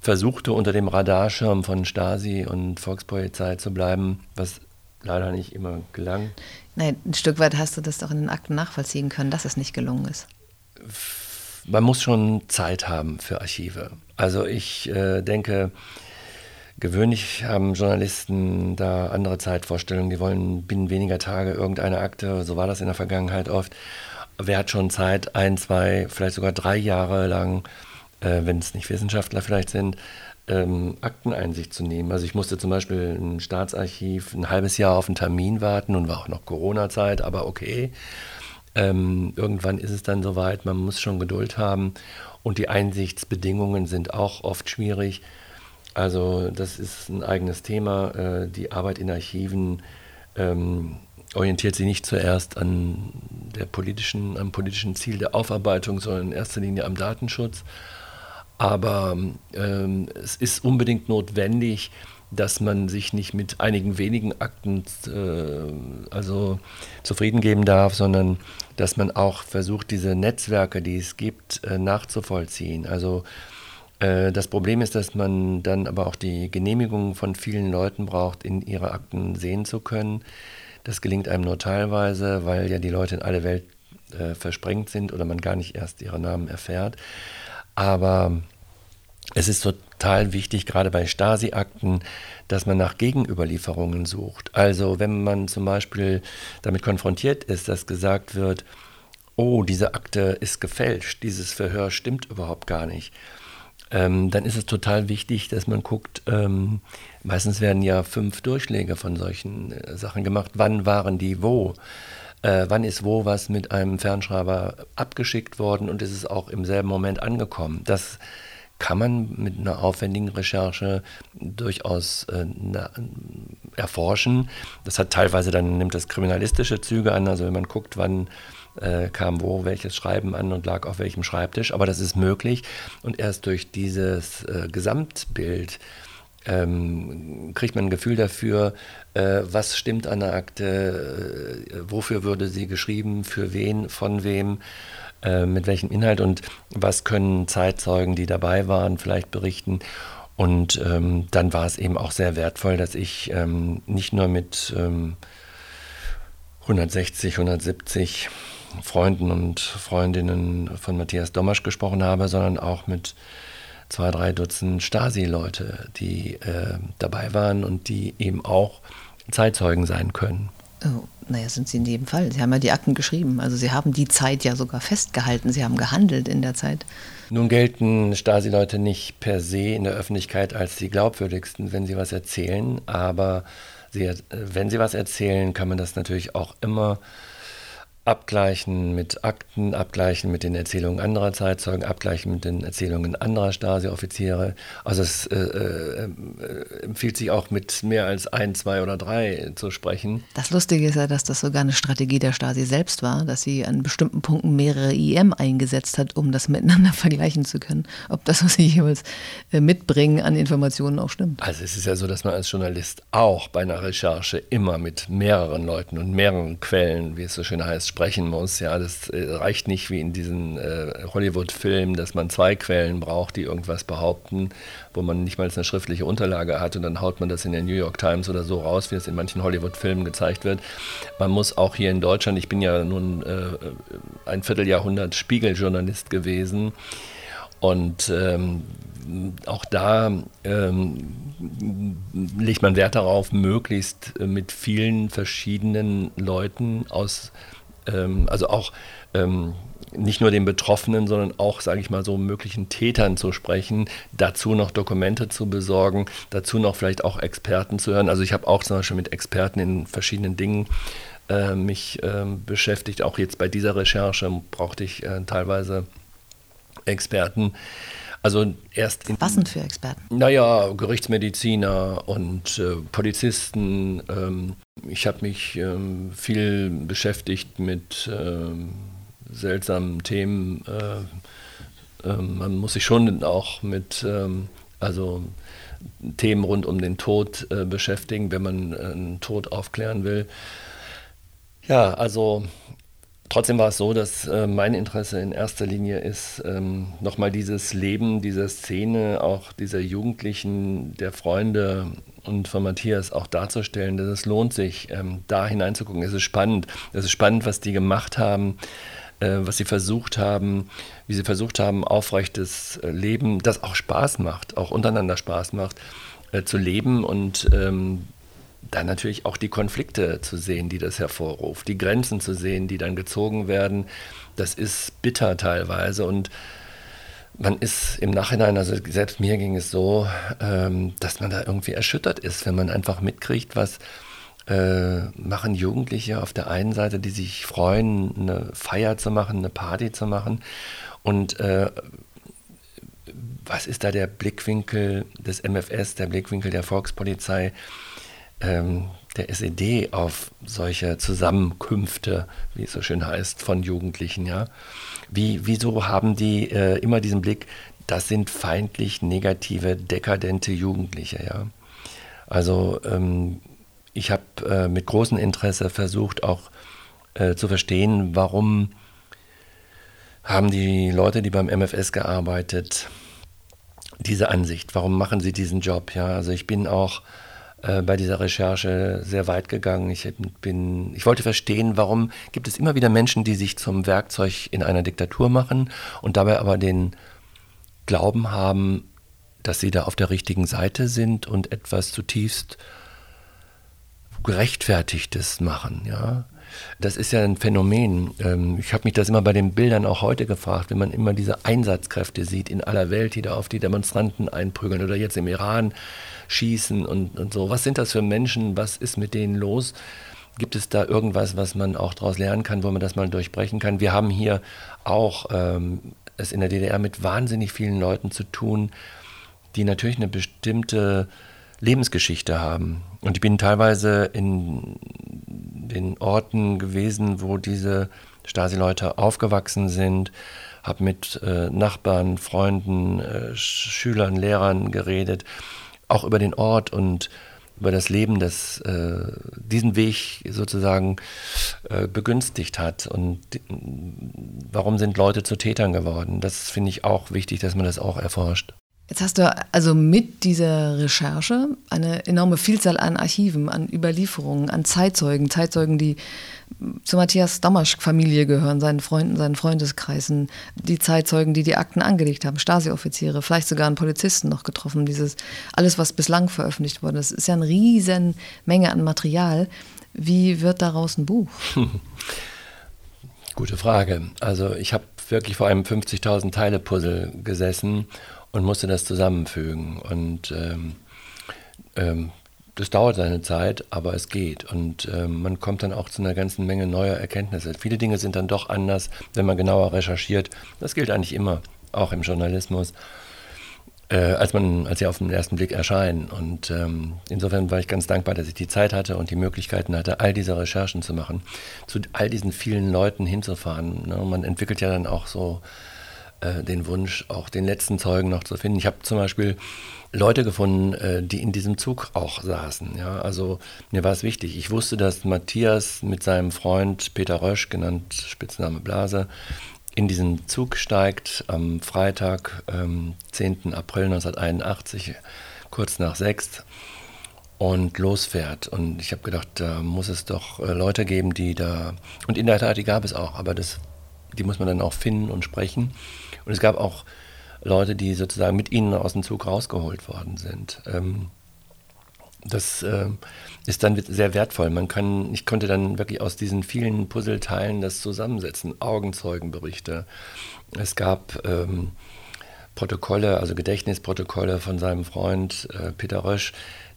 versuchte unter dem Radarschirm von Stasi und Volkspolizei zu bleiben, was leider nicht immer gelang. Nein, ein Stück weit hast du das doch in den Akten nachvollziehen können, dass es nicht gelungen ist man muss schon Zeit haben für Archive. Also ich äh, denke, gewöhnlich haben Journalisten da andere Zeitvorstellungen. Die wollen binnen weniger Tage irgendeine Akte. So war das in der Vergangenheit oft. Wer hat schon Zeit, ein, zwei, vielleicht sogar drei Jahre lang, äh, wenn es nicht Wissenschaftler vielleicht sind, ähm, Akteneinsicht zu nehmen. Also ich musste zum Beispiel im Staatsarchiv ein halbes Jahr auf einen Termin warten und war auch noch Corona-Zeit, aber okay. Ähm, irgendwann ist es dann soweit, man muss schon Geduld haben und die Einsichtsbedingungen sind auch oft schwierig. Also das ist ein eigenes Thema. Äh, die Arbeit in Archiven ähm, orientiert sich nicht zuerst an der politischen, am politischen Ziel der Aufarbeitung, sondern in erster Linie am Datenschutz. Aber ähm, es ist unbedingt notwendig, dass man sich nicht mit einigen wenigen Akten äh, also zufrieden geben darf, sondern dass man auch versucht, diese Netzwerke, die es gibt, äh, nachzuvollziehen. Also äh, das Problem ist, dass man dann aber auch die Genehmigung von vielen Leuten braucht, in ihre Akten sehen zu können. Das gelingt einem nur teilweise, weil ja die Leute in alle Welt äh, versprengt sind oder man gar nicht erst ihre Namen erfährt. Aber es ist total wichtig, gerade bei Stasi-Akten, dass man nach Gegenüberlieferungen sucht. Also wenn man zum Beispiel damit konfrontiert ist, dass gesagt wird, oh, diese Akte ist gefälscht, dieses Verhör stimmt überhaupt gar nicht, ähm, dann ist es total wichtig, dass man guckt, ähm, meistens werden ja fünf Durchschläge von solchen äh, Sachen gemacht, wann waren die wo. Äh, wann ist wo was mit einem Fernschreiber abgeschickt worden und ist es auch im selben Moment angekommen. Das kann man mit einer aufwendigen Recherche durchaus äh, erforschen. Das hat teilweise dann nimmt das kriminalistische Züge an, also wenn man guckt, wann äh, kam wo welches Schreiben an und lag auf welchem Schreibtisch, aber das ist möglich. Und erst durch dieses äh, Gesamtbild ähm, kriegt man ein Gefühl dafür, äh, was stimmt an der Akte, äh, wofür würde sie geschrieben, für wen, von wem äh, mit welchem Inhalt und was können Zeitzeugen, die dabei waren, vielleicht berichten. Und ähm, dann war es eben auch sehr wertvoll, dass ich ähm, nicht nur mit ähm, 160, 170 Freunden und Freundinnen von Matthias Domasch gesprochen habe, sondern auch mit zwei, drei Dutzend Stasi-Leute, die äh, dabei waren und die eben auch Zeitzeugen sein können. Oh, naja, sind sie in jedem Fall. Sie haben ja die Akten geschrieben. Also sie haben die Zeit ja sogar festgehalten. Sie haben gehandelt in der Zeit. Nun gelten Stasi-Leute nicht per se in der Öffentlichkeit als die glaubwürdigsten, wenn sie was erzählen. Aber sie, äh, wenn sie was erzählen, kann man das natürlich auch immer abgleichen mit Akten, abgleichen mit den Erzählungen anderer Zeitzeugen, abgleichen mit den Erzählungen anderer Stasi-Offiziere. Also es äh, äh, empfiehlt sich auch mit mehr als ein, zwei oder drei zu sprechen. Das Lustige ist ja, dass das sogar eine Strategie der Stasi selbst war, dass sie an bestimmten Punkten mehrere IM eingesetzt hat, um das miteinander vergleichen zu können, ob das, was sie jeweils äh, mitbringen an Informationen auch stimmt. Also es ist ja so, dass man als Journalist auch bei einer Recherche immer mit mehreren Leuten und mehreren Quellen, wie es so schön heißt, sprechen muss. Ja, das äh, reicht nicht wie in diesen äh, Hollywood-Filmen, dass man zwei Quellen braucht, die irgendwas behaupten, wo man nicht mal eine schriftliche Unterlage hat und dann haut man das in der New York Times oder so raus, wie es in manchen Hollywood-Filmen gezeigt wird. Man muss auch hier in Deutschland, ich bin ja nun äh, ein Vierteljahrhundert Spiegeljournalist gewesen und ähm, auch da ähm, legt man Wert darauf, möglichst äh, mit vielen verschiedenen Leuten aus ähm, also auch ähm, nicht nur den Betroffenen, sondern auch, sage ich mal, so möglichen Tätern zu sprechen, dazu noch Dokumente zu besorgen, dazu noch vielleicht auch Experten zu hören. Also ich habe auch zum Beispiel mit Experten in verschiedenen Dingen äh, mich äh, beschäftigt. Auch jetzt bei dieser Recherche brauchte ich äh, teilweise Experten. Also erst in, Was sind für Experten? Naja, Gerichtsmediziner und äh, Polizisten. Ähm, ich habe mich ähm, viel beschäftigt mit ähm, seltsamen Themen. Äh, äh, man muss sich schon auch mit ähm, also Themen rund um den Tod äh, beschäftigen, wenn man einen Tod aufklären will. Ja, also Trotzdem war es so, dass äh, mein Interesse in erster Linie ist, ähm, nochmal dieses Leben dieser Szene, auch dieser Jugendlichen, der Freunde und von Matthias auch darzustellen, dass es lohnt sich, ähm, da hineinzugucken. Es ist spannend. Es ist spannend, was die gemacht haben, äh, was sie versucht haben, wie sie versucht haben, aufrechtes äh, Leben, das auch Spaß macht, auch untereinander Spaß macht, äh, zu leben und ähm, dann natürlich auch die Konflikte zu sehen, die das hervorruft, die Grenzen zu sehen, die dann gezogen werden. Das ist bitter teilweise und man ist im Nachhinein, also selbst mir ging es so, ähm, dass man da irgendwie erschüttert ist, wenn man einfach mitkriegt, was äh, machen Jugendliche auf der einen Seite, die sich freuen, eine Feier zu machen, eine Party zu machen und äh, was ist da der Blickwinkel des MFS, der Blickwinkel der Volkspolizei? Ähm, der SED auf solche Zusammenkünfte, wie es so schön heißt, von Jugendlichen. Ja? Wie, wieso haben die äh, immer diesen Blick, das sind feindlich negative, dekadente Jugendliche? Ja? Also ähm, ich habe äh, mit großem Interesse versucht auch äh, zu verstehen, warum haben die Leute, die beim MFS gearbeitet, diese Ansicht? Warum machen sie diesen Job? Ja, also ich bin auch äh, bei dieser Recherche sehr weit gegangen. Ich, bin, ich wollte verstehen, warum gibt es immer wieder Menschen, die sich zum Werkzeug in einer Diktatur machen und dabei aber den Glauben haben, dass sie da auf der richtigen Seite sind und etwas zutiefst gerechtfertigtes machen, ja. Das ist ja ein Phänomen. Ähm, ich habe mich das immer bei den Bildern auch heute gefragt, wenn man immer diese Einsatzkräfte sieht in aller Welt, die da auf die Demonstranten einprügeln oder jetzt im Iran schießen und, und so. Was sind das für Menschen? Was ist mit denen los? Gibt es da irgendwas, was man auch daraus lernen kann, wo man das mal durchbrechen kann? Wir haben hier auch ähm, es in der DDR mit wahnsinnig vielen Leuten zu tun, die natürlich eine bestimmte Lebensgeschichte haben. Und ich bin teilweise in den Orten gewesen, wo diese Stasi-Leute aufgewachsen sind, habe mit äh, Nachbarn, Freunden, äh, Schülern, Lehrern geredet auch über den Ort und über das Leben, das äh, diesen Weg sozusagen äh, begünstigt hat. Und warum sind Leute zu Tätern geworden? Das finde ich auch wichtig, dass man das auch erforscht. Jetzt hast du also mit dieser Recherche eine enorme Vielzahl an Archiven, an Überlieferungen, an Zeitzeugen, Zeitzeugen, die zur Matthias Damasch-Familie gehören, seinen Freunden, seinen Freundeskreisen, die Zeitzeugen, die die Akten angelegt haben, Stasi-Offiziere, vielleicht sogar einen Polizisten noch getroffen, dieses alles, was bislang veröffentlicht wurde. Das ist ja eine riesen Menge an Material. Wie wird daraus ein Buch? Gute Frage. Also ich habe wirklich vor einem 50.000 Teile-Puzzle gesessen und musste das zusammenfügen. Und ähm, ähm, das dauert seine Zeit, aber es geht. Und ähm, man kommt dann auch zu einer ganzen Menge neuer Erkenntnisse. Viele Dinge sind dann doch anders, wenn man genauer recherchiert. Das gilt eigentlich immer, auch im Journalismus, äh, als, man, als sie auf den ersten Blick erscheinen. Und ähm, insofern war ich ganz dankbar, dass ich die Zeit hatte und die Möglichkeiten hatte, all diese Recherchen zu machen, zu all diesen vielen Leuten hinzufahren. Ne? Man entwickelt ja dann auch so äh, den Wunsch, auch den letzten Zeugen noch zu finden. Ich habe zum Beispiel Leute gefunden, äh, die in diesem Zug auch saßen. Ja? Also mir war es wichtig. Ich wusste, dass Matthias mit seinem Freund Peter Rösch, genannt Spitzname Blase, in diesen Zug steigt am Freitag, ähm, 10. April 1981, kurz nach sechs und losfährt. Und ich habe gedacht, da muss es doch äh, Leute geben, die da. Und in der Tat, die gab es auch, aber das, die muss man dann auch finden und sprechen. Und es gab auch Leute, die sozusagen mit ihnen aus dem Zug rausgeholt worden sind. Ähm, das äh, ist dann sehr wertvoll. Man kann, ich konnte dann wirklich aus diesen vielen Puzzleteilen das zusammensetzen. Augenzeugenberichte. Es gab ähm, Protokolle, also Gedächtnisprotokolle von seinem Freund äh, Peter Rösch,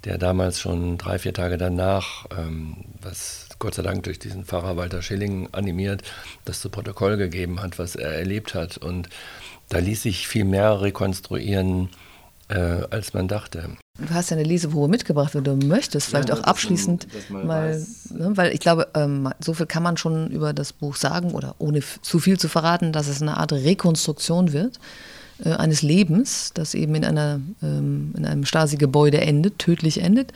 der damals schon drei, vier Tage danach, ähm, was Gott sei Dank durch diesen Pfarrer Walter Schilling animiert, das zu Protokoll gegeben hat, was er erlebt hat. Und da ließ sich viel mehr rekonstruieren, äh, als man dachte. Du hast ja eine Leseprobe mitgebracht, wenn du möchtest, vielleicht ja, auch abschließend man, mal, ne, weil ich glaube, ähm, so viel kann man schon über das Buch sagen oder ohne zu viel zu verraten, dass es eine Art Rekonstruktion wird eines Lebens, das eben in, einer, ähm, in einem Stasi-Gebäude endet, tödlich endet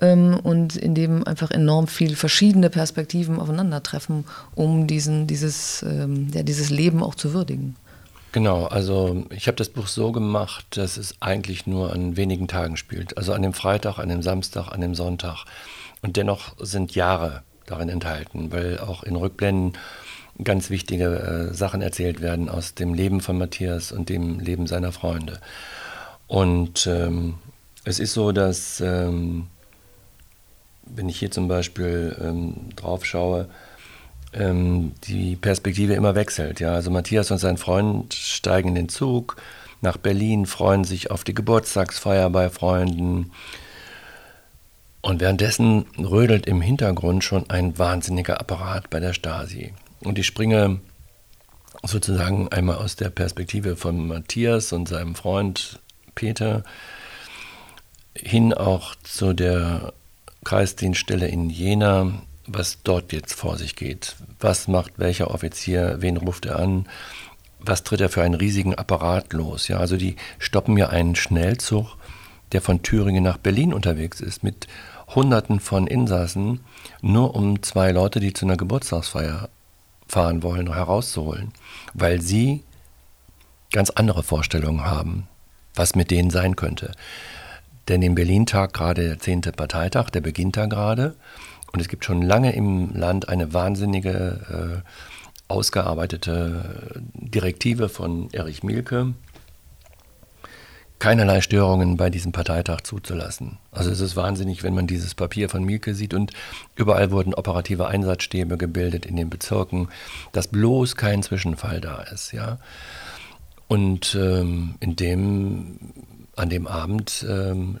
ähm, und in dem einfach enorm viel verschiedene Perspektiven aufeinandertreffen, um diesen, dieses, ähm, ja, dieses Leben auch zu würdigen. Genau, also ich habe das Buch so gemacht, dass es eigentlich nur an wenigen Tagen spielt. Also an dem Freitag, an dem Samstag, an dem Sonntag. Und dennoch sind Jahre darin enthalten, weil auch in Rückblenden ganz wichtige äh, Sachen erzählt werden aus dem Leben von Matthias und dem Leben seiner Freunde. Und ähm, es ist so, dass, ähm, wenn ich hier zum Beispiel ähm, drauf schaue, ähm, die Perspektive immer wechselt. Ja? Also Matthias und sein Freund steigen in den Zug nach Berlin, freuen sich auf die Geburtstagsfeier bei Freunden. Und währenddessen rödelt im Hintergrund schon ein wahnsinniger Apparat bei der Stasi. Und ich springe sozusagen einmal aus der Perspektive von Matthias und seinem Freund Peter hin auch zu der Kreisdienststelle in Jena, was dort jetzt vor sich geht. Was macht welcher Offizier, wen ruft er an? Was tritt er für einen riesigen Apparat los? Ja, also die stoppen ja einen Schnellzug, der von Thüringen nach Berlin unterwegs ist, mit Hunderten von Insassen, nur um zwei Leute, die zu einer Geburtstagsfeier fahren wollen, herauszuholen, weil sie ganz andere Vorstellungen haben, was mit denen sein könnte. Denn im Berlin-Tag gerade der 10. Parteitag, der beginnt da gerade. Und es gibt schon lange im Land eine wahnsinnige, äh, ausgearbeitete Direktive von Erich Mielke, keinerlei Störungen bei diesem Parteitag zuzulassen. Also es ist wahnsinnig, wenn man dieses Papier von Mielke sieht und überall wurden operative Einsatzstäbe gebildet in den Bezirken, dass bloß kein Zwischenfall da ist, ja. Und ähm, in dem, an dem Abend, ähm,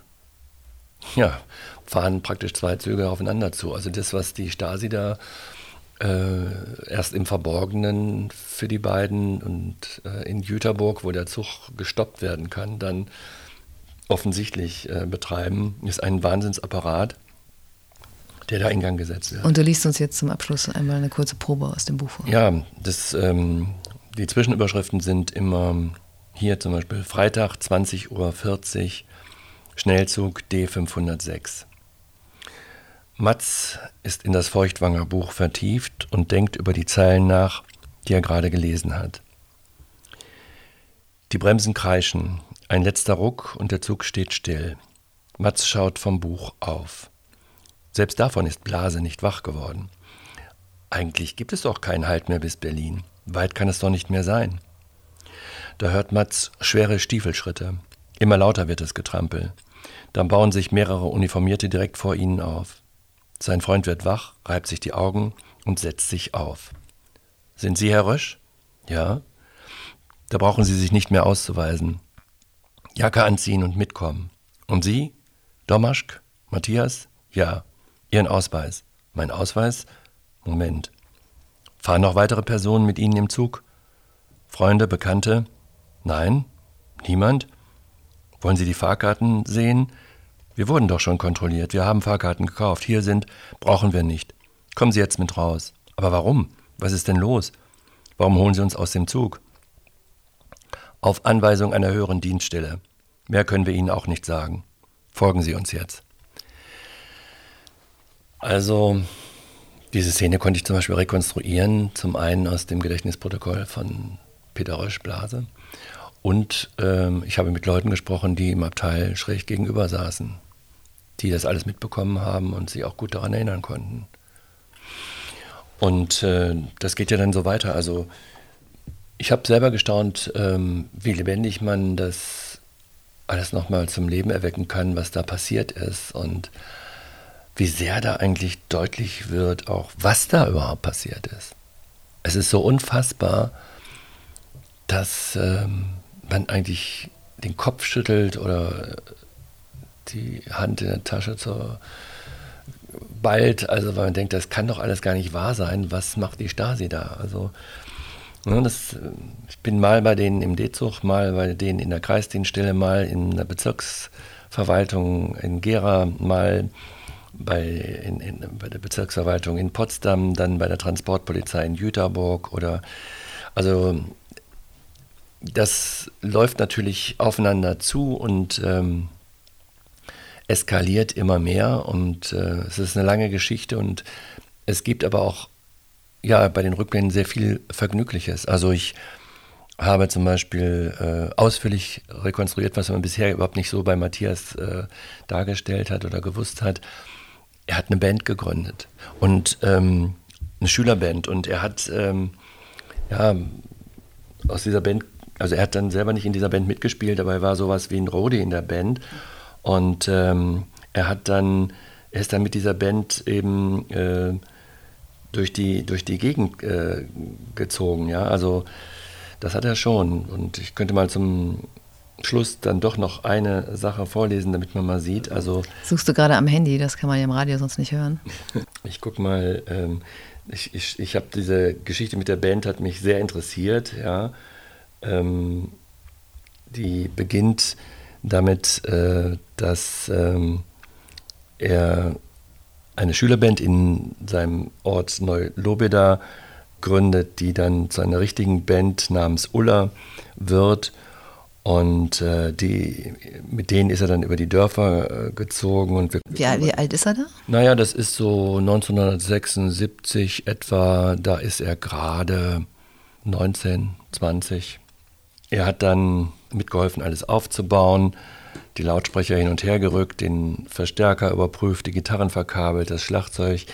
ja, fahren praktisch zwei Züge aufeinander zu. Also das, was die Stasi da äh, erst im Verborgenen für die beiden und äh, in Jüterburg, wo der Zug gestoppt werden kann, dann offensichtlich äh, betreiben, ist ein Wahnsinnsapparat, der da in Gang gesetzt wird. Und du liest uns jetzt zum Abschluss einmal eine kurze Probe aus dem Buch vor. Ja, das, ähm, die Zwischenüberschriften sind immer hier zum Beispiel Freitag 20.40 Uhr, Schnellzug D506. Matz ist in das Feuchtwanger Buch vertieft und denkt über die Zeilen nach, die er gerade gelesen hat. Die Bremsen kreischen, Ein letzter Ruck und der Zug steht still. Mats schaut vom Buch auf. Selbst davon ist Blase nicht wach geworden. Eigentlich gibt es doch keinen Halt mehr bis Berlin. Weit kann es doch nicht mehr sein. Da hört Mats schwere Stiefelschritte. Immer lauter wird das Getrampel. Dann bauen sich mehrere Uniformierte direkt vor ihnen auf. Sein Freund wird wach, reibt sich die Augen und setzt sich auf. Sind Sie Herr Rösch? Ja. Da brauchen Sie sich nicht mehr auszuweisen. Jacke anziehen und mitkommen. Und Sie? Domaschk? Matthias? Ja. Ihren Ausweis. Mein Ausweis? Moment. Fahren noch weitere Personen mit Ihnen im Zug? Freunde, Bekannte? Nein? Niemand? Wollen Sie die Fahrkarten sehen? Wir wurden doch schon kontrolliert. Wir haben Fahrkarten gekauft. Hier sind, brauchen wir nicht. Kommen Sie jetzt mit raus. Aber warum? Was ist denn los? Warum holen Sie uns aus dem Zug? Auf Anweisung einer höheren Dienststelle. Mehr können wir Ihnen auch nicht sagen. Folgen Sie uns jetzt. Also, diese Szene konnte ich zum Beispiel rekonstruieren, zum einen aus dem Gedächtnisprotokoll von Peter Rösch-Blase. Und ähm, ich habe mit Leuten gesprochen, die im Abteil schräg gegenüber saßen die das alles mitbekommen haben und sich auch gut daran erinnern konnten. Und äh, das geht ja dann so weiter. Also ich habe selber gestaunt, ähm, wie lebendig man das alles nochmal zum Leben erwecken kann, was da passiert ist und wie sehr da eigentlich deutlich wird, auch was da überhaupt passiert ist. Es ist so unfassbar, dass ähm, man eigentlich den Kopf schüttelt oder die Hand in der Tasche zur bald, also weil man denkt, das kann doch alles gar nicht wahr sein. Was macht die Stasi da? Also ne, das, ich bin mal bei denen im D-Zug, mal bei denen in der Kreisdienststelle, mal in der Bezirksverwaltung in Gera, mal bei, in, in, bei der Bezirksverwaltung in Potsdam, dann bei der Transportpolizei in Jüterburg oder also das läuft natürlich aufeinander zu und ähm, eskaliert immer mehr und äh, es ist eine lange Geschichte und es gibt aber auch ja bei den Rückblenden sehr viel Vergnügliches. Also ich habe zum Beispiel äh, ausführlich rekonstruiert, was man bisher überhaupt nicht so bei Matthias äh, dargestellt hat oder gewusst hat. Er hat eine Band gegründet und ähm, eine Schülerband und er hat ähm, ja aus dieser Band, also er hat dann selber nicht in dieser Band mitgespielt, aber er war sowas wie ein Rodi in der Band. Und ähm, er hat dann, er ist dann mit dieser Band eben äh, durch, die, durch die Gegend äh, gezogen, ja. Also das hat er schon. Und ich könnte mal zum Schluss dann doch noch eine Sache vorlesen, damit man mal sieht. Also Suchst du gerade am Handy, das kann man ja im Radio sonst nicht hören. ich guck mal, ähm, ich, ich, ich habe diese Geschichte mit der Band hat mich sehr interessiert, ja. Ähm, die beginnt damit, äh, dass ähm, er eine Schülerband in seinem Ort Neu-Lobeda gründet, die dann zu einer richtigen Band namens Ulla wird. Und äh, die, mit denen ist er dann über die Dörfer äh, gezogen. Und wir, wie, wie, alt ist er da? Naja, das ist so 1976 etwa. Da ist er gerade 19, 20. Er hat dann mitgeholfen, alles aufzubauen, die Lautsprecher hin und her gerückt, den Verstärker überprüft, die Gitarren verkabelt, das Schlagzeug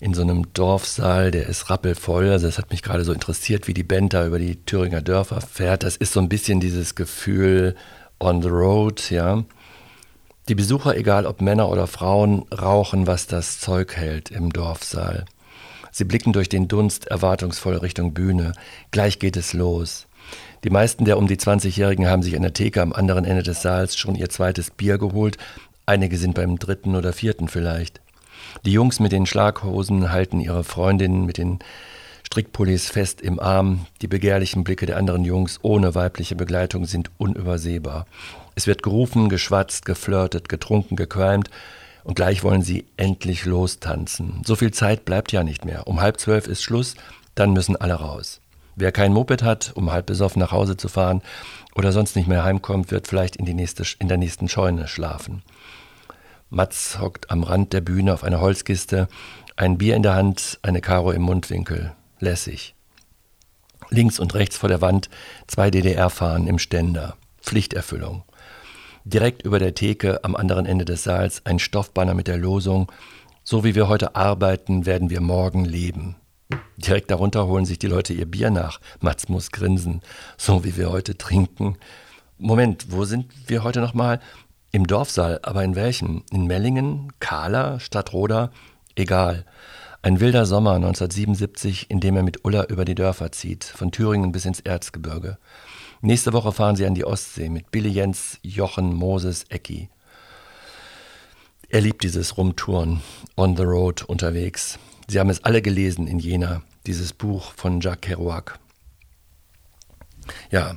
in so einem Dorfsaal, der ist rappelvoll. Also das hat mich gerade so interessiert, wie die Band da über die Thüringer Dörfer fährt. Das ist so ein bisschen dieses Gefühl on the road, ja. Die Besucher, egal ob Männer oder Frauen, rauchen, was das Zeug hält im Dorfsaal. Sie blicken durch den Dunst erwartungsvoll Richtung Bühne. Gleich geht es los. Die meisten der um die 20-Jährigen haben sich an der Theke am anderen Ende des Saals schon ihr zweites Bier geholt. Einige sind beim dritten oder vierten vielleicht. Die Jungs mit den Schlaghosen halten ihre Freundinnen mit den Strickpullis fest im Arm. Die begehrlichen Blicke der anderen Jungs ohne weibliche Begleitung sind unübersehbar. Es wird gerufen, geschwatzt, geflirtet, getrunken, gequalmt und gleich wollen sie endlich lostanzen. So viel Zeit bleibt ja nicht mehr. Um halb zwölf ist Schluss, dann müssen alle raus. Wer kein Moped hat, um halb besoffen nach Hause zu fahren oder sonst nicht mehr heimkommt, wird vielleicht in, die nächste, in der nächsten Scheune schlafen. Mats hockt am Rand der Bühne auf einer Holzkiste, ein Bier in der Hand, eine Karo im Mundwinkel. Lässig. Links und rechts vor der Wand zwei DDR-Fahnen im Ständer. Pflichterfüllung. Direkt über der Theke am anderen Ende des Saals ein Stoffbanner mit der Losung So wie wir heute arbeiten, werden wir morgen leben. Direkt darunter holen sich die Leute ihr Bier nach. Mats muss grinsen. So wie wir heute trinken. Moment, wo sind wir heute nochmal? Im Dorfsaal, aber in welchem? In Mellingen, Kahler, Stadtroda? Egal. Ein wilder Sommer 1977, in dem er mit Ulla über die Dörfer zieht, von Thüringen bis ins Erzgebirge. Nächste Woche fahren sie an die Ostsee mit Billy Jens, Jochen, Moses, Ecki. Er liebt dieses Rumtouren, on the road, unterwegs. Sie haben es alle gelesen in Jena, dieses Buch von Jacques Kerouac. Ja,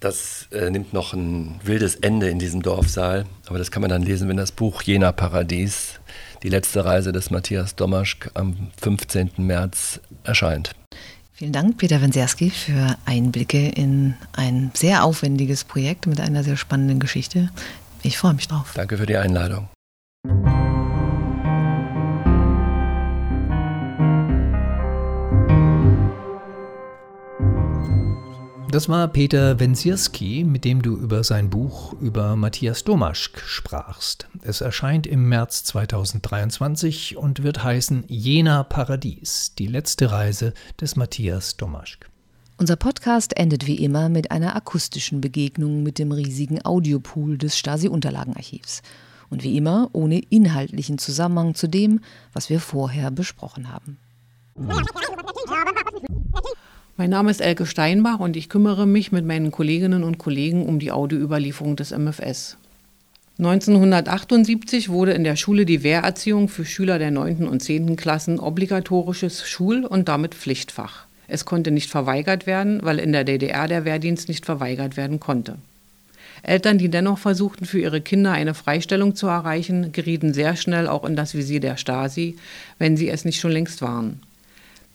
das äh, nimmt noch ein wildes Ende in diesem Dorfsaal, aber das kann man dann lesen, wenn das Buch Jena Paradies, die letzte Reise des Matthias Domaschk am 15. März erscheint. Vielen Dank, Peter Wenzerski, für Einblicke in ein sehr aufwendiges Projekt mit einer sehr spannenden Geschichte. Ich freue mich drauf. Danke für die Einladung. Das war Peter Wenzierski, mit dem du über sein Buch über Matthias Domaschk sprachst. Es erscheint im März 2023 und wird heißen Jena Paradies, die letzte Reise des Matthias Domaschk. Unser Podcast endet wie immer mit einer akustischen Begegnung mit dem riesigen Audiopool des Stasi-Unterlagenarchivs. Und wie immer ohne inhaltlichen Zusammenhang zu dem, was wir vorher besprochen haben. Mein Name ist Elke Steinbach und ich kümmere mich mit meinen Kolleginnen und Kollegen um die Audioüberlieferung des MFS. 1978 wurde in der Schule die Wehrerziehung für Schüler der 9. und 10. Klassen obligatorisches Schul- und damit Pflichtfach. Es konnte nicht verweigert werden, weil in der DDR der Wehrdienst nicht verweigert werden konnte. Eltern, die dennoch versuchten, für ihre Kinder eine Freistellung zu erreichen, gerieten sehr schnell auch in das Visier der Stasi, wenn sie es nicht schon längst waren.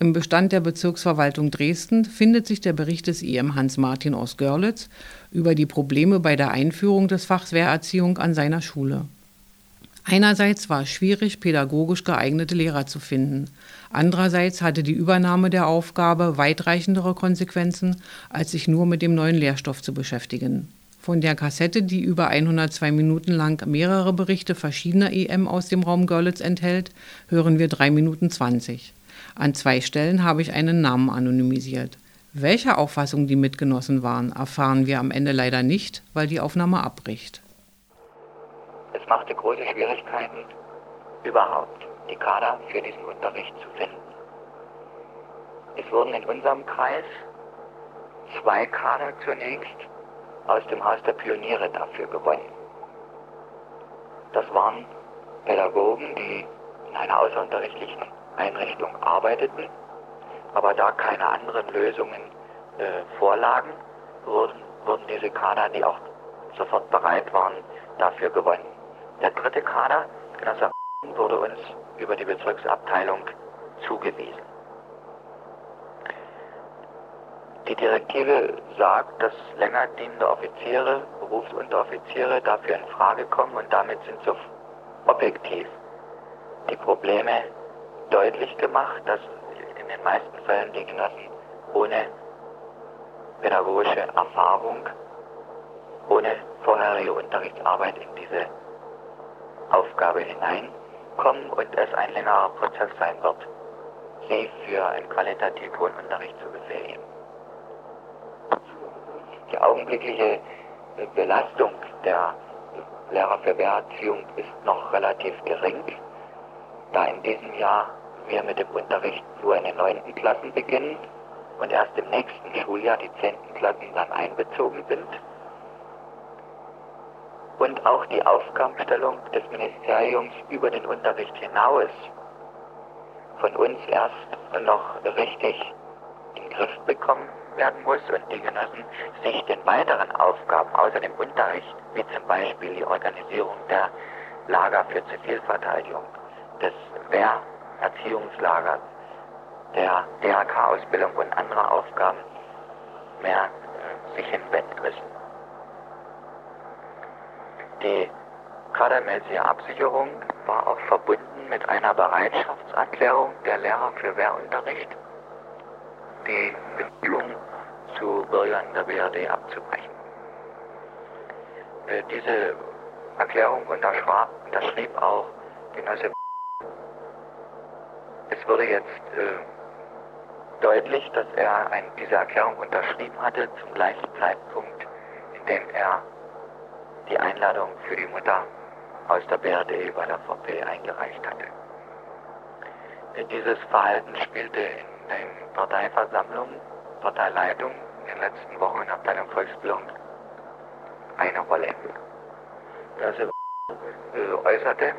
Im Bestand der Bezirksverwaltung Dresden findet sich der Bericht des IM Hans-Martin aus Görlitz über die Probleme bei der Einführung des Fachs Wehrerziehung an seiner Schule. Einerseits war es schwierig, pädagogisch geeignete Lehrer zu finden. Andererseits hatte die Übernahme der Aufgabe weitreichendere Konsequenzen, als sich nur mit dem neuen Lehrstoff zu beschäftigen. Von der Kassette, die über 102 Minuten lang mehrere Berichte verschiedener EM aus dem Raum Görlitz enthält, hören wir 3 Minuten 20. An zwei Stellen habe ich einen Namen anonymisiert. Welcher Auffassung die Mitgenossen waren, erfahren wir am Ende leider nicht, weil die Aufnahme abbricht. Es machte große Schwierigkeiten, überhaupt die Kader für diesen Unterricht zu finden. Es wurden in unserem Kreis zwei Kader zunächst aus dem Haus der Pioniere dafür gewonnen. Das waren Pädagogen, die in einer außerunterrichtlichen Einrichtung arbeiteten, aber da keine anderen Lösungen äh, vorlagen, wurden, wurden diese Kader, die auch sofort bereit waren, dafür gewonnen. Der dritte Kader, Genosse wurde uns über die Bezirksabteilung zugewiesen. Die Direktive sagt, dass länger dienende Offiziere, Berufsunteroffiziere dafür in Frage kommen und damit sind so objektiv die Probleme deutlich gemacht, dass in den meisten Fällen die Genossen ohne pädagogische Erfahrung, ohne vorherige Unterrichtsarbeit in diese Aufgabe hineinkommen und es ein längerer Prozess sein wird, sie für einen qualitativ hohen Unterricht zu befähigen. Die augenblickliche Belastung der Lehrer für Wehrerziehung ist noch relativ gering, da in diesem Jahr wir mit dem Unterricht nur in den neunten Klassen beginnen und erst im nächsten Schuljahr die zehnten Klassen dann einbezogen sind. Und auch die Aufgabenstellung des Ministeriums über den Unterricht hinaus von uns erst noch richtig in den Griff bekommen werden muss und die Genossen sich den weiteren Aufgaben außer dem Unterricht, wie zum Beispiel die Organisierung der Lager für Zivilverteidigung, des Wehr Erziehungslager, der DRK-Ausbildung und anderer Aufgaben mehr äh, sich hinwenden müssen. Die kadermäßige Absicherung war auch verbunden mit einer Bereitschaftserklärung der Lehrer für Wehrunterricht, die Beziehung zu Bürgern der BRD abzubrechen. äh, diese Erklärung unterschrieb auch Genosse. Es wurde jetzt äh, deutlich, dass er ein, diese Erklärung unterschrieben hatte zum gleichen Zeitpunkt, in dem er die Einladung für die Mutter aus der BRD bei der VP eingereicht hatte. Dieses Verhalten spielte in den Parteiversammlungen, Parteileitung in den letzten Wochen in Abteilung Volksbildung eine Rolle. Dass er äh, äußerte,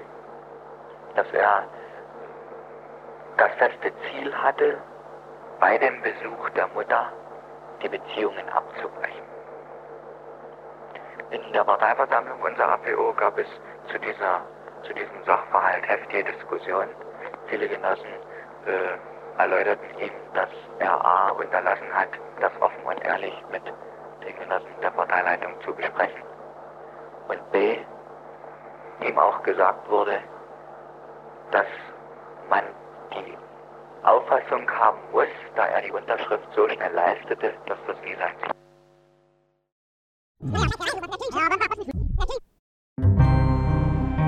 dass er das feste Ziel hatte, bei dem Besuch der Mutter die Beziehungen abzubrechen. In der Parteiversammlung unserer PO gab es zu, dieser, zu diesem Sachverhalt heftige Diskussionen. Viele Genossen äh, erläuterten ihm, dass er A unterlassen hat, das offen und ehrlich mit den Genossen der Parteileitung zu besprechen. Und B, ihm auch gesagt wurde, dass man die Auffassung haben muss, da er die Unterschrift so schnell leistete, dass das nie sein Ziel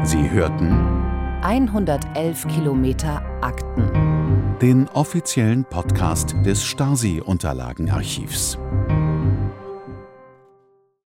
Sie hörten 111 Kilometer Akten. Den offiziellen Podcast des Stasi-Unterlagenarchivs.